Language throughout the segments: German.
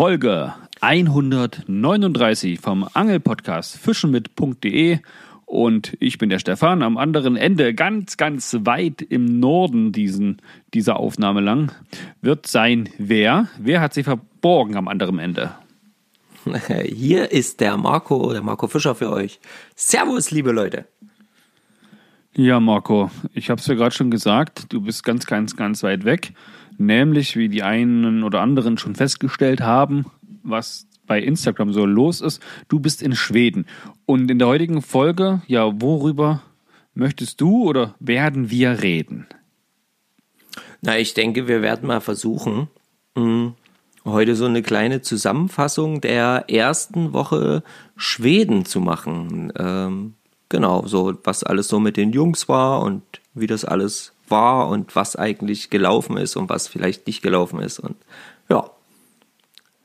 Folge 139 vom Angelpodcast fischenmit.de und ich bin der Stefan am anderen Ende, ganz, ganz weit im Norden diesen, dieser Aufnahme lang, wird sein wer? Wer hat sich verborgen am anderen Ende? Hier ist der Marco, der Marco Fischer für euch. Servus, liebe Leute. Ja, Marco, ich habe es ja gerade schon gesagt, du bist ganz, ganz, ganz weit weg. Nämlich, wie die einen oder anderen schon festgestellt haben, was bei Instagram so los ist, du bist in Schweden. Und in der heutigen Folge, ja, worüber möchtest du oder werden wir reden? Na, ich denke, wir werden mal versuchen, mh, heute so eine kleine Zusammenfassung der ersten Woche Schweden zu machen. Ähm, genau, so was alles so mit den Jungs war und wie das alles war und was eigentlich gelaufen ist und was vielleicht nicht gelaufen ist. Und ja,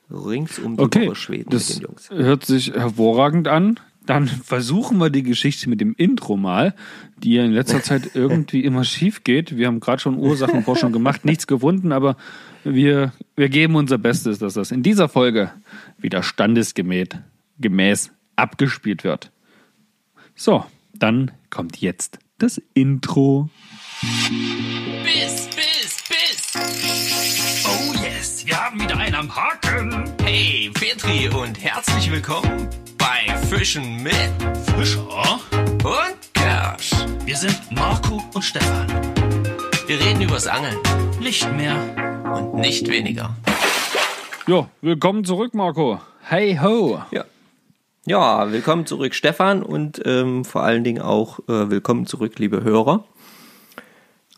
rings um die okay, Woche Schweden das mit den Jungs. Hört sich hervorragend an. Dann versuchen wir die Geschichte mit dem Intro mal, die ja in letzter Zeit irgendwie immer schief geht. Wir haben gerade schon Ursachenforschung gemacht, nichts gefunden, aber wir, wir geben unser Bestes, dass das in dieser Folge wieder standesgemäß gemäß abgespielt wird. So, dann kommt jetzt das Intro. Biss, Biss, Biss. Oh yes, wir haben wieder einen am Haken. Hey, Petri und herzlich willkommen bei Fischen mit Fischer und Kersch. Wir sind Marco und Stefan. Wir reden übers Angeln. Nicht mehr und nicht weniger. Jo, willkommen zurück, Marco. Hey ho. Ja. Ja, willkommen zurück, Stefan, und ähm, vor allen Dingen auch äh, willkommen zurück, liebe Hörer.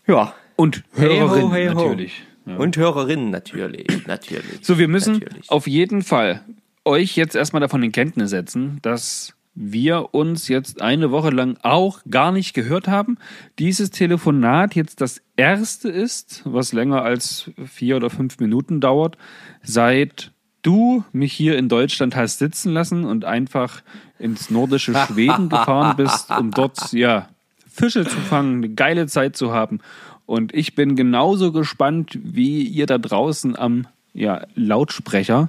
Ja. Und Hey ho, hey ho. natürlich. Ja. Und Hörerinnen natürlich, natürlich. So, wir müssen natürlich. auf jeden Fall euch jetzt erstmal davon in Kenntnis setzen, dass wir uns jetzt eine Woche lang auch gar nicht gehört haben. Dieses Telefonat jetzt das erste ist, was länger als vier oder fünf Minuten dauert, seit du mich hier in Deutschland hast sitzen lassen und einfach ins nordische Schweden gefahren bist, um dort ja Fische zu fangen, eine geile Zeit zu haben. Und ich bin genauso gespannt wie ihr da draußen am ja, Lautsprecher,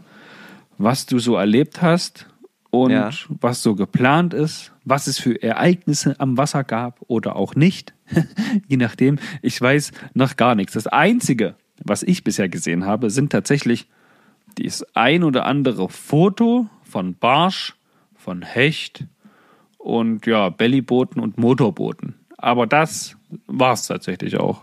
was du so erlebt hast und Ja. was so geplant ist, was es für Ereignisse am Wasser gab oder auch nicht. Je nachdem. Ich weiß noch gar nichts. Das Einzige, was ich bisher gesehen habe, sind tatsächlich das ein oder andere Foto von Barsch, von Hecht und ja, Bellybooten und Motorbooten. Aber das war's tatsächlich auch.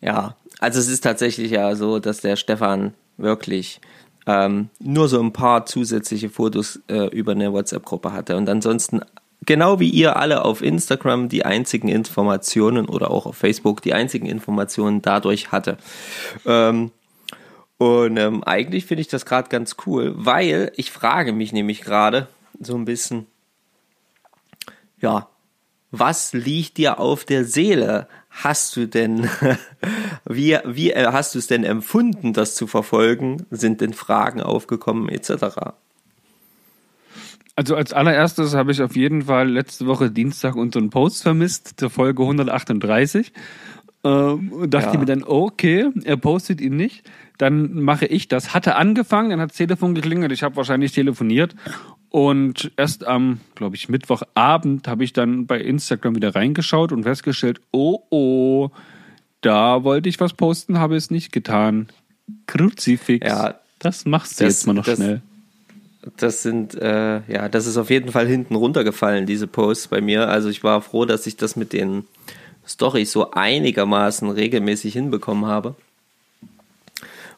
Ja, also es ist tatsächlich ja so, dass der Stefan wirklich ähm, nur so ein paar zusätzliche Fotos äh, über eine WhatsApp-Gruppe hatte und ansonsten genau wie ihr alle auf Instagram die einzigen Informationen oder auch auf Facebook die einzigen Informationen dadurch hatte. Ähm, und ähm, eigentlich finde ich das gerade ganz cool, weil ich frage mich nämlich gerade so ein bisschen, ja, was liegt dir auf der Seele? Hast du denn, wie, wie äh, hast du es denn empfunden, das zu verfolgen? Sind denn Fragen aufgekommen, etc.? Also als allererstes habe ich auf jeden Fall letzte Woche Dienstag unseren Post vermisst zur Folge 138. Ähm, und dachte Ja. mir dann, okay, er postet ihn nicht. Dann mache ich das. Hatte angefangen, dann hat das Telefon geklingelt. Ich habe wahrscheinlich telefoniert. Und erst am, glaube ich, Mittwochabend habe ich dann bei Instagram wieder reingeschaut und festgestellt, oh oh, da wollte ich was posten, habe es nicht getan. Kruzifix. Ja, das machst du das- jetzt mal noch das- schnell. Das sind, äh, ja, das ist auf jeden Fall hinten runtergefallen, diese Posts bei mir. Also ich war froh, dass ich das mit den Stories so einigermaßen regelmäßig hinbekommen habe.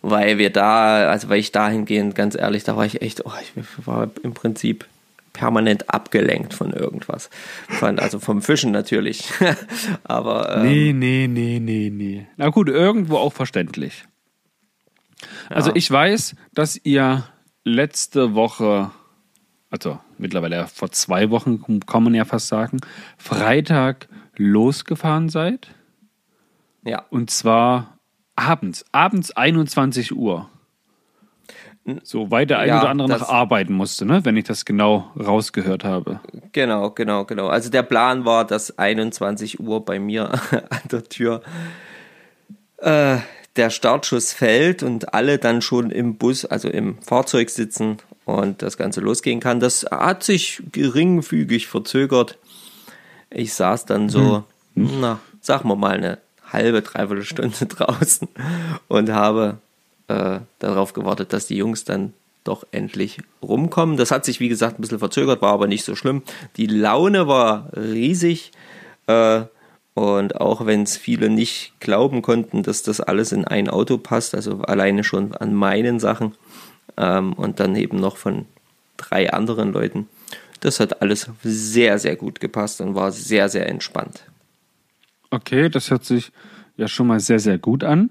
Weil wir da, also weil ich dahingehend, ganz ehrlich, da war ich echt, oh, ich war im Prinzip permanent abgelenkt von irgendwas. Von, also vom Fischen natürlich. Aber ähm, Nee, nee, nee, nee, nee. Na gut, irgendwo auch verständlich. Also Ja. ich weiß, dass ihr letzte Woche, also mittlerweile vor zwei Wochen, kann man ja fast sagen, Freitag losgefahren seid. ja. Und zwar abends, abends 21 Uhr. So, weil der ein Ja, oder andere das- noch arbeiten musste, ne? wenn ich das genau rausgehört habe. Genau, genau, genau. Also der Plan war, dass 21 Uhr bei mir an der Tür äh, der Startschuss fällt und alle dann schon im Bus, also im Fahrzeug sitzen und das Ganze losgehen kann. Das hat sich geringfügig verzögert. Ich saß dann so, hm. na, sagen wir mal, eine halbe, dreiviertel Stunde draußen und habe äh, darauf gewartet, dass die Jungs dann doch endlich rumkommen. Das hat sich, wie gesagt, ein bisschen verzögert, war aber nicht so schlimm. Die Laune war riesig. Äh, und auch wenn es viele nicht glauben konnten, dass das alles in ein Auto passt, also alleine schon an meinen Sachen ähm, und dann eben noch von drei anderen Leuten, das hat alles sehr, sehr gut gepasst und war sehr, sehr entspannt. Okay, das hört sich ja schon mal sehr, sehr gut an.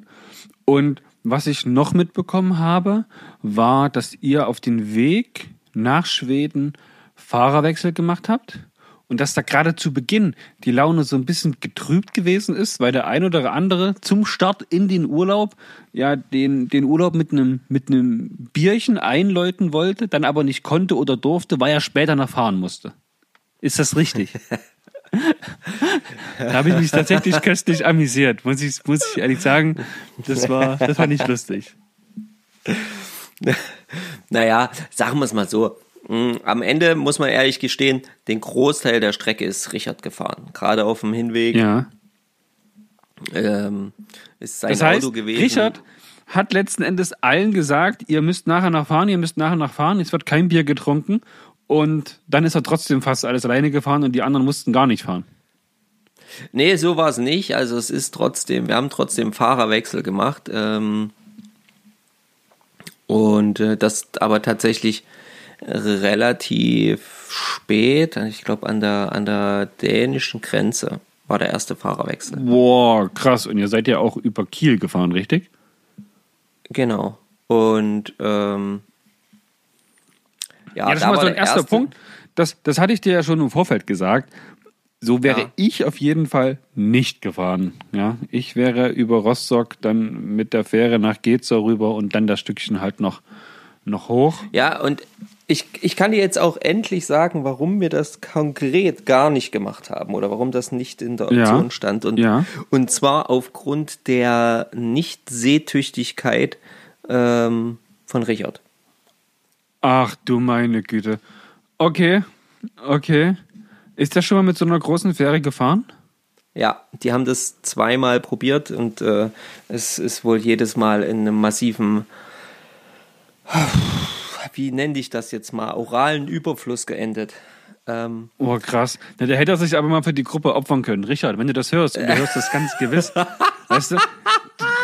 Und was ich noch mitbekommen habe, war, dass ihr auf den Weg nach Schweden Fahrerwechsel gemacht habt und dass da gerade zu Beginn die Laune so ein bisschen getrübt gewesen ist, weil der ein oder andere zum Start in den Urlaub ja den, den Urlaub mit einem, mit einem Bierchen einläuten wollte, dann aber nicht konnte oder durfte, weil er später noch fahren musste. Ist das richtig? da habe ich mich tatsächlich köstlich amüsiert, muss ich, muss ich ehrlich sagen. Das war, das war nicht lustig. Naja, sagen wir es mal so. Mm, am Ende muss man ehrlich gestehen, den Großteil der Strecke ist Richard gefahren. Gerade auf dem Hinweg. Ja. Ähm, ist sein das heißt, Auto gewesen. Richard hat letzten Endes allen gesagt, ihr müsst nachher noch fahren, ihr müsst nachher noch fahren, es wird kein Bier getrunken. Und dann ist er trotzdem fast alles alleine gefahren und die anderen mussten gar nicht fahren. Nee, so war es nicht. Also es ist trotzdem, wir haben trotzdem Fahrerwechsel gemacht. Ähm, und äh, das aber tatsächlich relativ spät, ich glaube an der, an der dänischen Grenze war der erste Fahrerwechsel. Boah, krass. Und ihr seid ja auch über Kiel gefahren, richtig? Genau. Und ähm, ja, ja, das ist mal so ein erster erste... Punkt. Das, das hatte ich dir ja schon im Vorfeld gesagt. So wäre ja. ich auf jeden Fall nicht gefahren. Ja, ich wäre über Rostock dann mit der Fähre nach Gezer rüber und dann das Stückchen halt noch, noch hoch. Ja, und ich, ich kann dir jetzt auch endlich sagen, warum wir das konkret gar nicht gemacht haben oder warum das nicht in der Option ja. stand. Und, ja. und zwar aufgrund der Nicht-Sehtüchtigkeit ähm, von Richard. Ach du meine Güte. Okay, okay. Ist der schon mal mit so einer großen Fähre gefahren? Ja, die haben das zweimal probiert und äh, es ist wohl jedes Mal in einem massiven wie nenne ich das jetzt mal, oralen Überfluss geendet. Ähm, oh, krass. Na, der hätte sich aber mal für die Gruppe opfern können. Richard, wenn du das hörst, und du hörst das ganz gewiss, weißt du,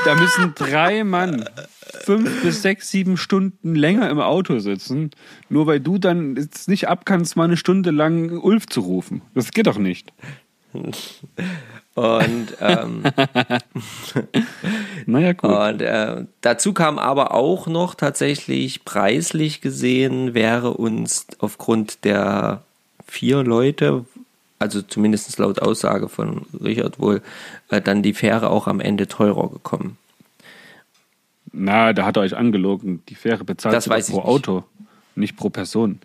da müssen drei Mann fünf bis sechs, sieben Stunden länger im Auto sitzen, nur weil du dann jetzt nicht abkannst, mal eine Stunde lang Ulf zu rufen. Das geht doch nicht. Und ähm, naja, gut. Und äh, dazu kam aber auch noch tatsächlich preislich gesehen, wäre uns aufgrund der vier Leute, also zumindest laut Aussage von Richard wohl, äh, dann die Fähre auch am Ende teurer gekommen. Na, da hat er euch angelogen. Die Fähre bezahlt das weiß pro nicht. Auto, nicht pro Person.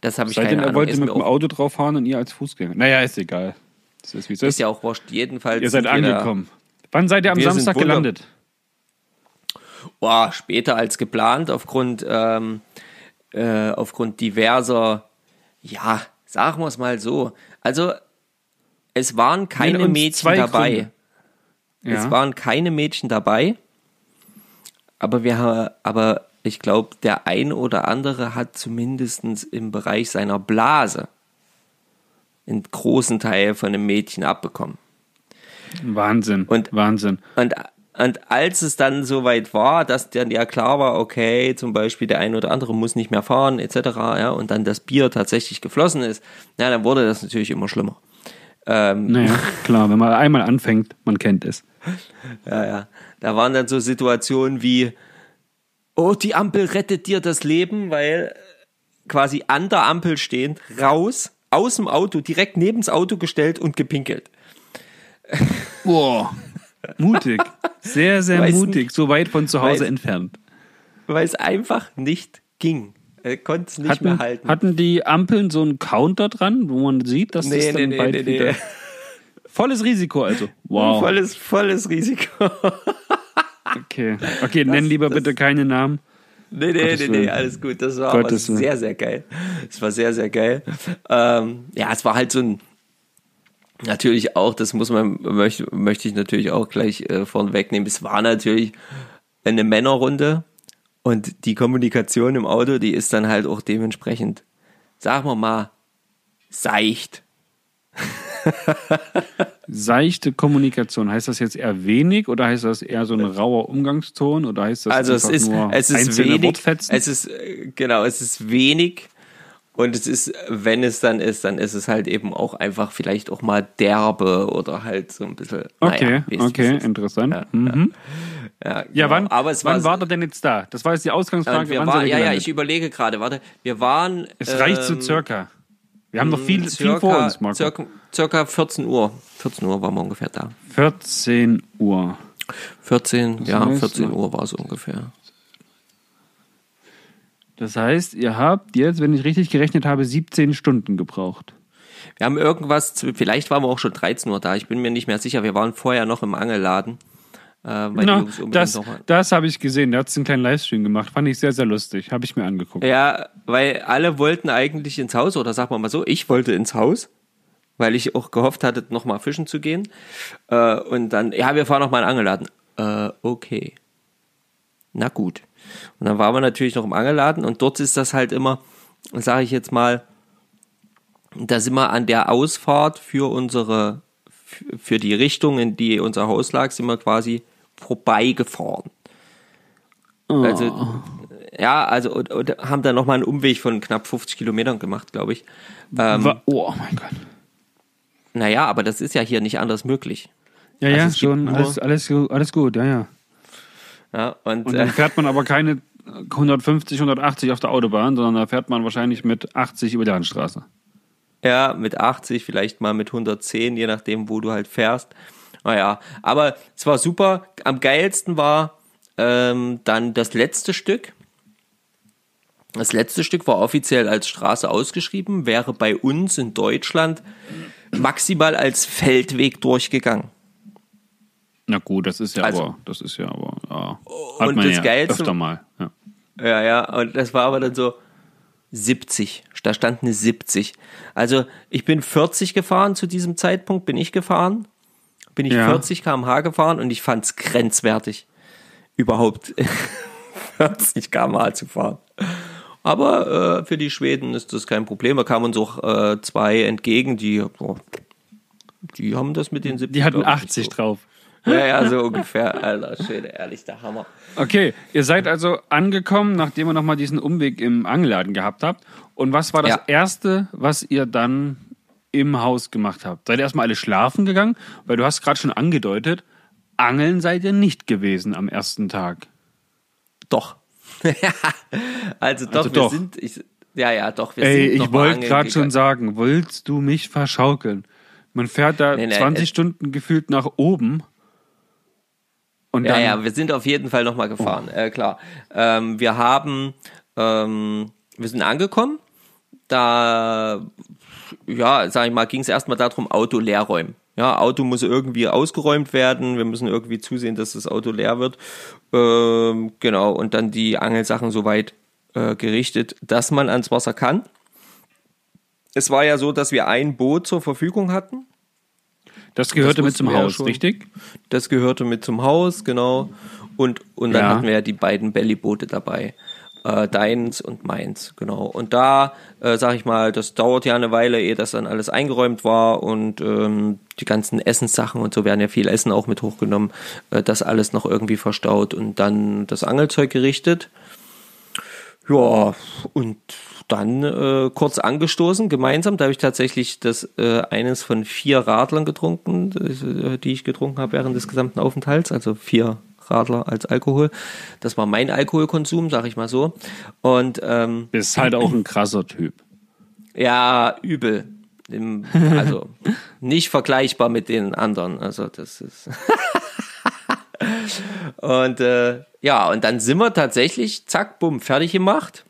Das habe ich Seitdem keine er wollte mit dem Auto drauf fahren und ihr als Fußgänger. Naja, ist egal. Das ist, wie es ist. ist ja auch wurscht. Jedenfalls. Ihr seid angekommen. Wann seid ihr am Samstag gelandet? Boah, später als geplant, aufgrund, ähm, äh, aufgrund diverser, ja, sagen wir es mal so. Also, es waren keine Mädchen dabei. Ja. Es waren keine Mädchen dabei. Aber wir aber ich glaube, der ein oder andere hat zumindest im Bereich seiner Blase einen großen Teil von einem Mädchen abbekommen. Wahnsinn. Und, Wahnsinn. Und, und als es dann soweit war, dass dann ja klar war, okay, zum Beispiel der eine oder andere muss nicht mehr fahren, etc., ja, und dann das Bier tatsächlich geflossen ist, na, dann wurde das natürlich immer schlimmer. Ähm, naja, klar, wenn man einmal anfängt, man kennt es. Ja, ja. Da waren dann so Situationen wie, oh, die Ampel rettet dir das Leben, weil quasi an der Ampel stehend, raus, aus dem Auto, direkt neben das Auto gestellt und gepinkelt. Boah, mutig. Sehr, sehr weiß mutig, nicht, so weit von zu Hause entfernt. Weil es einfach nicht ging. Er konnte es nicht hatten, mehr halten. Hatten die Ampeln so einen Counter dran, wo man sieht, dass nee, das dann nee, bald nee, wieder... Nee. Volles Risiko also. Wow. Volles, volles Risiko. Okay, okay, nenn lieber das- bitte keine Namen. Nee, nee, Gottes nee, nee, alles gut. Das war Gottes aber sehr, sehr geil. Es war sehr, sehr geil. Ähm, ja, es war halt so ein, natürlich auch, das muss man, möchte, möchte ich natürlich auch gleich äh, vorne wegnehmen. Es war natürlich eine Männerrunde und die Kommunikation im Auto, die ist dann halt auch dementsprechend, sagen wir mal, seicht. Seichte Kommunikation, heißt das jetzt eher wenig oder heißt das eher so ein rauer Umgangston oder heißt das Also es ist, nur es ist einzelne wenig, Wortfetzen? es ist, äh, genau, es ist wenig und es ist, wenn es dann ist, dann ist es halt eben auch einfach vielleicht auch mal derbe oder halt so ein bisschen, okay, naja, okay, interessant. Ja, mhm. Ja, Ja, genau. wann, aber es wann war, war er denn jetzt da? Das war jetzt die Ausgangsfrage. wir war, ja, ja, ich überlege gerade, warte, wir waren, Es reicht so ähm, circa. Wir haben noch viel, viel circa, vor uns, Marco. circa, circa 14 Uhr, 14 Uhr waren wir ungefähr da. 14 Uhr. 14, ja, heißt, 14 ne? Uhr war es ungefähr. Das heißt, ihr habt jetzt, wenn ich richtig gerechnet habe, 17 Stunden gebraucht. Wir haben irgendwas, vielleicht waren wir auch schon 13 Uhr da, ich bin mir nicht mehr sicher. Wir waren vorher noch im Angelladen. Äh, Na, das das habe ich gesehen. Da hat es einen kleinen Livestream gemacht. Fand ich sehr, sehr lustig. Habe ich mir angeguckt. ja, weil alle wollten eigentlich ins Haus, oder sagen wir mal so, ich wollte ins Haus, weil ich auch gehofft hatte, nochmal fischen zu gehen. Äh, und dann, ja, wir fahren noch mal in den Angelladen. Äh, okay. Na gut. Und dann waren wir natürlich noch im Angelladen und dort ist das halt immer, sage ich jetzt mal, da sind wir an der Ausfahrt für unsere, für- die Richtung, in die unser Haus lag, sind wir quasi vorbeigefahren. Also, ja, also, und, und haben dann nochmal einen Umweg von knapp 50 Kilometern gemacht, glaube ich. Ähm, Wa- oh mein Gott. naja, aber das ist ja hier nicht anders möglich. Ja, Also ja, schon. Alles, alles, alles gut, ja, ja. Ja, und, Und äh, dann fährt man aber keine 150, 180 auf der Autobahn, sondern da fährt man wahrscheinlich mit 80 über die Landstraße. Ja, mit 80, vielleicht mal mit 110, je nachdem, wo du halt fährst. Naja, aber es war super. Am geilsten war ähm, dann das letzte Stück. Das letzte Stück war offiziell als Straße ausgeschrieben, wäre bei uns in Deutschland maximal als Feldweg durchgegangen. Na gut, das ist ja Also- aber, das ist ja aber, ja. Hat Und man das ja Geilste- öfter mal. Ja. Ja, ja, und das war aber dann so 70. Da stand eine 70. Also ich bin 40 gefahren zu diesem Zeitpunkt, bin ich gefahren. Bin ich Ja. 40 km/h gefahren und ich fand es grenzwertig, überhaupt 40 km/h zu fahren. Aber äh, für die Schweden ist das kein Problem. Da kamen uns auch äh, zwei entgegen, die, oh, die haben das mit den 70. Die hatten glaub ich, 80 so. drauf. Ja, ja, so ungefähr. Alter, schön, ehrlich, der Hammer. Okay, ihr seid also angekommen, nachdem ihr nochmal diesen Umweg im Angelladen gehabt habt. Und was war das Ja. Erste, was ihr dann im Haus gemacht habt? Seid ihr erstmal alle schlafen gegangen? Weil du hast gerade schon angedeutet, angeln seid ihr nicht gewesen am ersten Tag. Doch. also doch, Also wir doch. sind, ich, ja, ja, doch, wir Ey, sind noch ich wollte gerade schon sagen, willst du mich verschaukeln? Man fährt da Nee, nee, 20 es- Stunden gefühlt nach oben. Und Ja, ja, wir sind auf jeden Fall nochmal gefahren, äh, klar. Ähm, wir haben, ähm, wir sind angekommen, da, ja, sag ich mal, ging es erstmal darum, Auto leer räumen. Ja, Auto muss irgendwie ausgeräumt werden, wir müssen irgendwie zusehen, dass das Auto leer wird. Ähm, genau, und dann die Angelsachen soweit äh, gerichtet, dass man ans Wasser kann. Es war ja so, dass wir ein Boot zur Verfügung hatten. Das gehörte mit wussten zum Haus, schon. richtig? Das gehörte mit zum Haus, genau. Und, und dann Ja. hatten wir ja die beiden Bellyboote dabei. Äh, deins und meins, genau. Und da, äh, sag ich mal, das dauert ja eine Weile, ehe das dann alles eingeräumt war und ähm, die ganzen Essenssachen und so werden ja viel Essen auch mit hochgenommen. Äh, das alles noch irgendwie verstaut und dann das Angelzeug gerichtet. Ja, und dann äh, kurz angestoßen, gemeinsam. Da habe ich tatsächlich das äh, eines von vier Radlern getrunken, äh, die ich getrunken habe während des gesamten Aufenthalts. Also vier Radler als Alkohol. Das war mein Alkoholkonsum, sag ich mal so. Und ähm, Ist halt auch ein krasser Typ. ja, übel. Im, also nicht vergleichbar mit den anderen. Also das ist. und äh, ja, und dann sind wir tatsächlich, zack, bumm, fertig gemacht.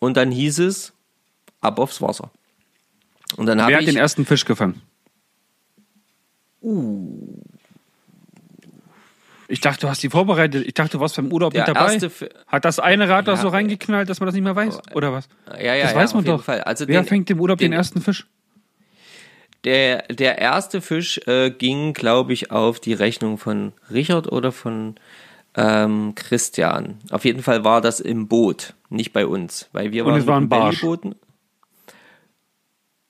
Und dann hieß es, ab aufs Wasser. Und dann habe Wer hat ich. den ersten Fisch gefangen? Ich dachte, du hast die vorbereitet. Ich dachte, du warst beim Urlaub Der mit dabei. Hat das eine Rad da Ja, so reingeknallt, dass man das nicht mehr weiß? Oder was? Ja, ja, das ja, weiß man doch. Also Wer den- fängt im Urlaub den, den- ersten Fisch? Der, der erste Fisch äh, ging, glaube ich, auf die Rechnung von Richard oder von ähm, Christian. Auf jeden Fall war das im Boot, nicht bei uns, weil wir Und waren es war ein mit dem Barsch. Bellybooten.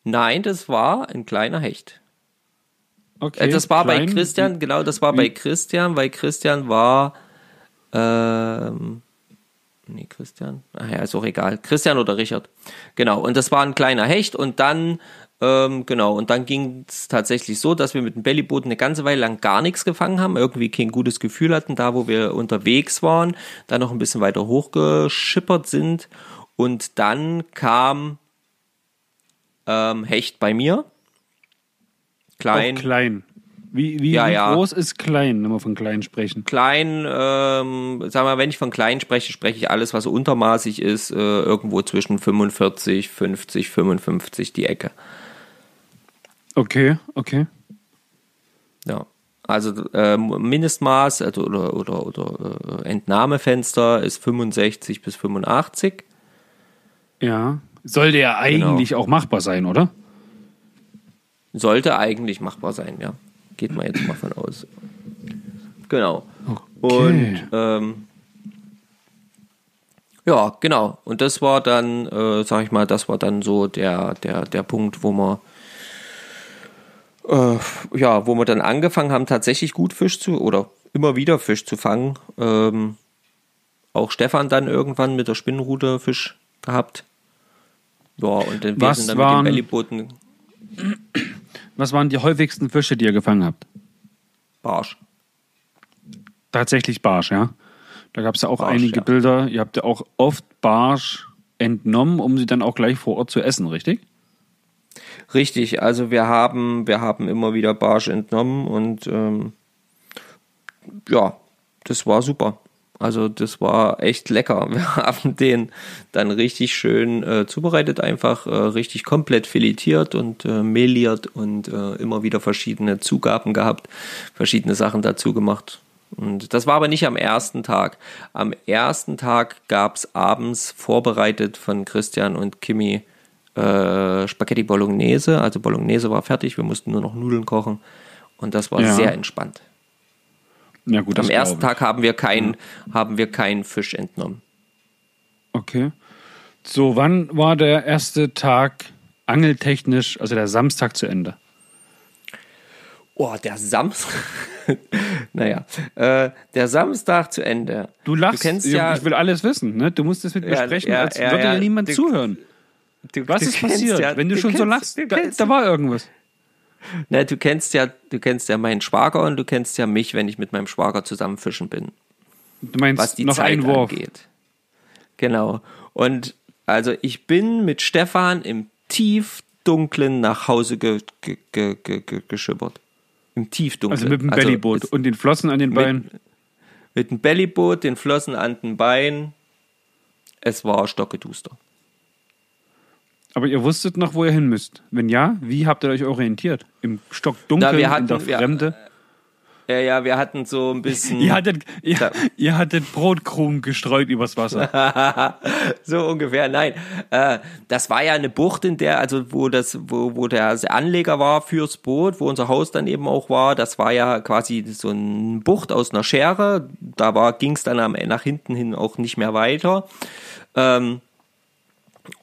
Nein, das war ein kleiner Hecht. Okay. Äh, das war bei klein. Christian, genau, das war bei Christian, weil Christian war, ähm, nee, Christian, ach ja, ist auch egal, Christian oder Richard, genau, und das war ein kleiner Hecht und dann, ähm, genau, und dann ging es tatsächlich so, dass wir mit dem Bellyboot eine ganze Weile lang gar nichts gefangen haben, irgendwie kein gutes Gefühl hatten, da wo wir unterwegs waren, dann noch ein bisschen weiter hochgeschippert sind und dann kam ähm, Hecht bei mir, klein, Auch klein. Wie, wie, Ja, wie ja. groß ist klein, wenn wir von klein sprechen? klein, ähm, sag mal, wenn ich von klein spreche, spreche ich alles, was untermaßig ist, äh, irgendwo zwischen 45, 50, 55 die Ecke. Okay, okay. Ja. Also ähm, Mindestmaß also, oder, oder, oder äh, Entnahmefenster ist 65 bis 85. Ja. Sollte ja Genau. eigentlich auch machbar sein, oder? Sollte eigentlich machbar sein, ja. Geht man jetzt mal von aus. Genau. Und ähm, ja, genau. Und das war dann, äh, sag ich mal, das war dann so der, der, der Punkt, wo wir äh, ja, wo wir dann angefangen haben, tatsächlich gut Fisch zu oder immer wieder Fisch zu fangen. Ähm, auch Stefan dann irgendwann mit der Spinnenrute Fisch gehabt. Ja, und dann, wir sind dann waren- mit den Bellybooten Was waren die häufigsten Fische, die ihr gefangen habt? Barsch. Tatsächlich Barsch, ja. Da gab es ja auch Barsch, einige ja. Bilder. Ihr habt ja auch oft Barsch entnommen, um sie dann auch gleich vor Ort zu essen, richtig? Richtig, also wir haben, wir haben immer wieder Barsch entnommen und ähm, ja, das war super. Also das war echt lecker. Wir haben den dann richtig schön äh, zubereitet, einfach äh, richtig komplett filetiert und äh, meliert und äh, immer wieder verschiedene Zugaben gehabt, verschiedene Sachen dazu gemacht. Und das war aber nicht am ersten Tag. Am ersten Tag gab es abends vorbereitet von Christian und Kimi äh, Spaghetti Bolognese. Also Bolognese war fertig, wir mussten nur noch Nudeln kochen. Und das war Ja. sehr entspannt. Ja, gut. Am ersten. Tag haben wir keinen haben wir keinen Fisch entnommen. Okay. So, wann war der erste Tag angeltechnisch, also der Samstag zu Ende? Oh, der Samstag. naja, äh, der Samstag zu Ende. Du lachst. Du kennst ich, ja. ich will alles wissen. Ne? Du musst es mit mir Ja, sprechen, ja, als ja, würde ja. niemand zuhören. Du, Was du ist passiert? ja- Wenn du, schon so kennst- lachst, du da, da war irgendwas. Na, du kennst ja, du kennst ja meinen Schwager und du kennst ja mich, wenn ich mit meinem Schwager zusammen fischen bin. Du meinst was die noch Zeit ein Wurf. angeht. Genau. Und also ich bin mit Stefan im tiefdunklen nach Hause ge ge ge ge ge geschippert. Im tiefdunklen. Also mit dem Bellyboot es- und den Flossen an den Beinen. mit dem Bellyboot, den Flossen an den Beinen. Es war stockeduster. Aber ihr wusstet noch, wo ihr hin müsst. Wenn ja, wie habt ihr euch orientiert? Im Stockdunkel, Na, wir hatten- in der Fremde? Ja, ja, wir hatten so ein bisschen. Ihr hattet, ihr, ihr hattet Brotkrumen gestreut übers Wasser. so ungefähr, nein. Äh, das war ja eine Bucht, in der, also wo das, wo, wo der Anleger war fürs Boot, wo unser Haus dann eben auch war, das war ja quasi so eine Bucht aus einer Schere. Da war, ging es dann am, nach hinten hin auch nicht mehr weiter. Ähm,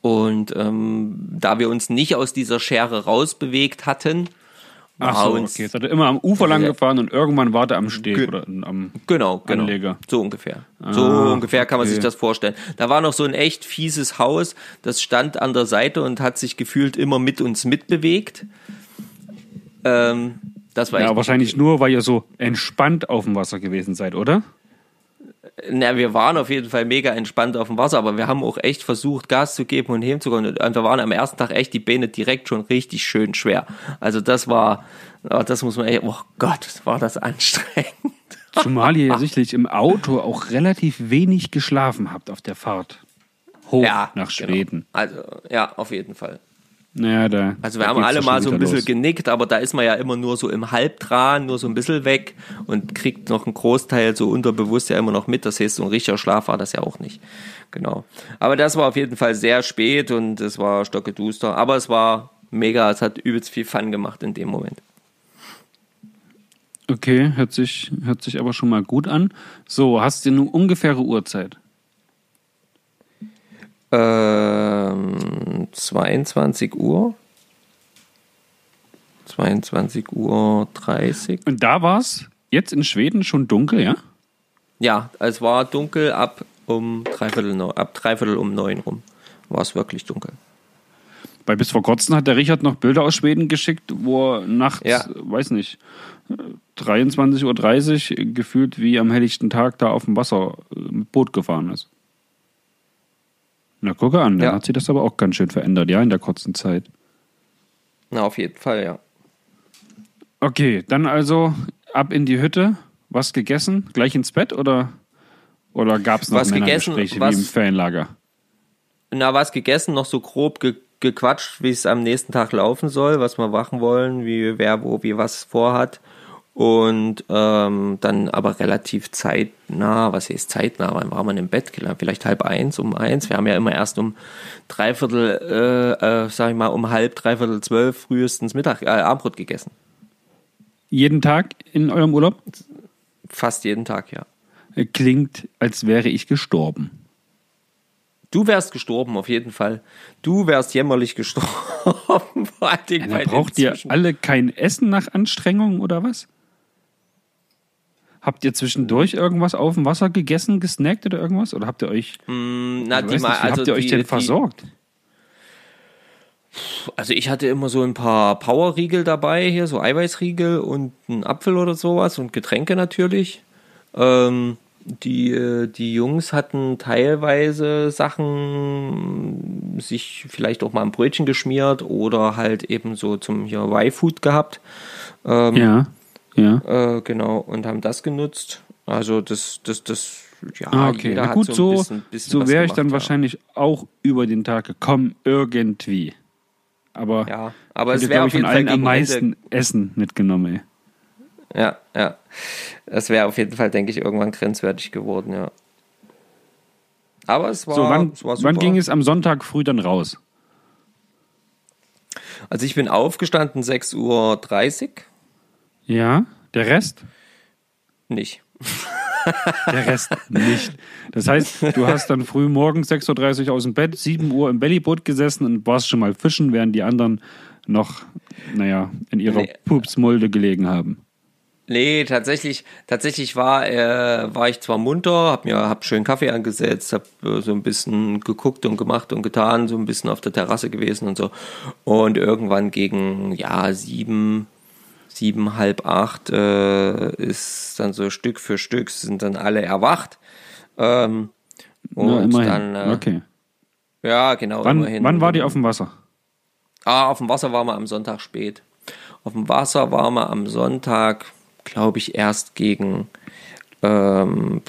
und ähm, da wir uns nicht aus dieser Schere rausbewegt hatten, Ach war so, uns okay. Jetzt seid ihr immer am Ufer lang gefahren und irgendwann war der am Steg Ge- oder am. Genau, genau. Anleger. So ungefähr. So Ah, ungefähr kann man okay. sich das vorstellen. Da war noch so ein echt fieses Haus, das stand an der Seite und hat sich gefühlt immer mit uns mitbewegt. Ähm, das war Ja, wahrscheinlich nur, weil ihr so entspannt auf dem Wasser gewesen seid, oder? Na, wir waren auf jeden Fall mega entspannt auf dem Wasser, aber wir haben auch echt versucht, Gas zu geben und hinzukommen. Und wir waren am ersten Tag echt die Beine direkt schon richtig schön schwer. Also das war, oh, das muss man echt, oh Gott, war das anstrengend. Zumal ihr ja sicherlich im Auto auch relativ wenig geschlafen habt auf der Fahrt. Hoch nach Schweden. Genau. Also, ja, auf jeden Fall. Naja, da. Also wir da haben alle mal so ein bisschen los. genickt, aber da ist man ja immer nur so im Halbdran, nur so ein bisschen weg und kriegt noch einen Großteil so unterbewusst ja immer noch mit. Das heißt, so ein richtiger Schlaf war das ja auch nicht. Genau. Aber das war auf jeden Fall sehr spät und es war stockeduster. Aber es war mega, es hat übelst viel Fun gemacht in dem Moment. Okay, hört sich, hört sich aber schon mal gut an. So, hast du eine ungefähre Uhrzeit? Ähm, 22 Uhr. 22 Uhr 30. Und da war es jetzt in Schweden schon dunkel, ja? Ja, es war dunkel ab um dreiviertel, ab dreiviertel um neun rum. War es wirklich dunkel. Weil bis vor kurzem hat der Richard noch Bilder aus Schweden geschickt, wo er nachts, Ja. weiß nicht, 23.30 Uhr gefühlt wie am helllichten Tag da auf dem Wasser äh, mit Boot gefahren ist. Na, gucke an, dann Ja. hat sich das aber auch ganz schön verändert, ja, in der kurzen Zeit. Na, auf jeden Fall, ja. Okay, dann also ab in die Hütte. Was gegessen? Gleich ins Bett oder, oder gab es noch Was gegessen, was- wie im Ferienlager? Na, was gegessen, noch so grob ge gequatscht, wie es am nächsten Tag laufen soll, was wir machen wollen, wie wer wo wie was vorhat. Und ähm, dann aber relativ zeitnah, was heißt zeitnah, wann war man im Bett gelandet? Vielleicht halb eins, um eins. Wir haben ja immer erst um dreiviertel, äh, äh, sag ich mal, um halb, dreiviertel zwölf frühestens Mittag, äh, Abendbrot gegessen. Jeden Tag in eurem Urlaub? Fast jeden Tag, ja. Klingt, als wäre ich gestorben. Du wärst gestorben, auf jeden Fall. Du wärst jämmerlich gestorben. Vor allen Dingen Ja, braucht ihr alle kein Essen nach Anstrengung oder was? Habt ihr zwischendurch irgendwas auf dem Wasser gegessen, gesnackt oder irgendwas? Oder habt ihr euch, Na, ich die nicht, wie also habt ihr euch die, denn die, versorgt? Also ich hatte immer so ein paar Powerriegel dabei, hier so Eiweißriegel und einen Apfel oder sowas und Getränke natürlich. Ähm, die, äh, die Jungs hatten teilweise Sachen sich vielleicht auch mal ein Brötchen geschmiert oder halt eben so zum hier Y-Food gehabt. Ähm, Ja, ja. äh, genau, und haben das genutzt. Also das, das, das, ja, Ah, okay. jeder Na gut, so, so, ein bisschen, bisschen so wäre ich dann ja. wahrscheinlich auch über den Tag gekommen, irgendwie. Aber Ja, aber es wäre auf jeden Fall allen am meisten Ende, Essen mitgenommen, ey. Ja, ja. Das wäre auf jeden Fall, denke ich, irgendwann grenzwertig geworden, ja. Aber es war, So, wann, es war super. wann ging es am Sonntag früh dann raus? Also ich bin aufgestanden 6.30 Uhr. Ja, der Rest? Nicht. Der Rest nicht. Das heißt, du hast dann früh morgens 6.30 Uhr aus dem Bett, 7 Uhr im Bellyboot gesessen und warst schon mal fischen, während die anderen noch, naja, in ihrer Nee. Pupsmulde gelegen haben. Nee, tatsächlich, tatsächlich war, äh, war ich zwar munter, hab mir, hab schön Kaffee angesetzt, hab äh, so ein bisschen geguckt und gemacht und getan, so ein bisschen auf der Terrasse gewesen und so. Und irgendwann gegen, ja, sieben, sieben, halb acht, äh, ist dann so Stück für Stück sind dann alle erwacht. Ähm, und Na, dann, äh, okay. ja, genau, Wann, immerhin. wann war die auf dem Wasser? Ah, auf dem Wasser waren wir am Sonntag spät. Auf dem Wasser waren wir am Sonntag, glaube ich, erst gegen ähm,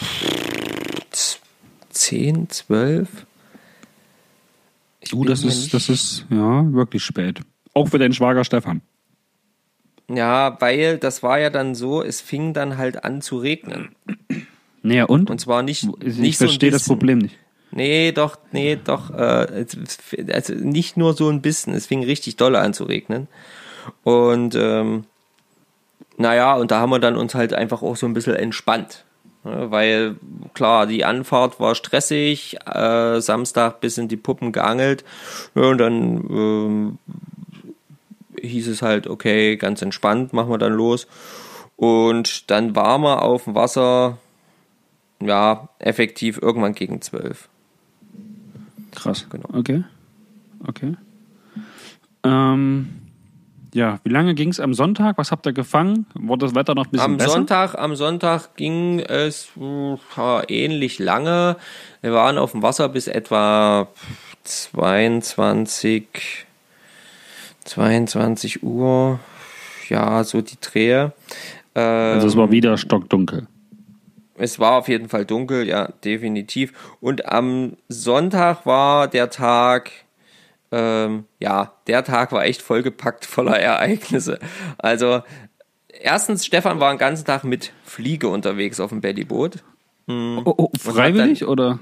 10, 12. Ich Du, das ist, das ist, ja, wirklich spät. Auch für deinen Schwager Stefan. Ja, weil das war ja dann so, es fing dann halt an zu regnen. Naja, und? Und zwar nicht, ich nicht so verstehe das bisschen. Problem nicht. Nee, doch, nee, doch. Äh, also nicht nur so ein bisschen, es fing richtig doll an zu regnen. Und ähm, naja, und da haben wir dann uns halt einfach auch so ein bisschen entspannt. Ne, Weil klar, die Anfahrt war stressig, äh, Samstag bis in die Puppen geangelt. Ja, und dann ähm, hieß es halt, okay, ganz entspannt, machen wir dann los. Und dann waren wir auf dem Wasser, ja, effektiv irgendwann gegen zwölf. Krass. Genau. Okay. Okay. Ähm, ja, wie lange ging es am Sonntag? Was habt ihr gefangen? Wurde das Wetter noch ein bisschen Am besser? Sonntag, am Sonntag ging es äh, ähnlich lange. Wir waren auf dem Wasser bis etwa 22, 22 Uhr. Ja, so die Drehe. Ähm, Also es war wieder stockdunkel. Es war auf jeden Fall dunkel, ja, definitiv. Und am Sonntag war der Tag, ähm, ja, der Tag war echt vollgepackt voller Ereignisse. Also, erstens, Stefan war den ganzen Tag mit Fliege unterwegs auf dem Bellyboot. Oh, oh, freiwillig oder?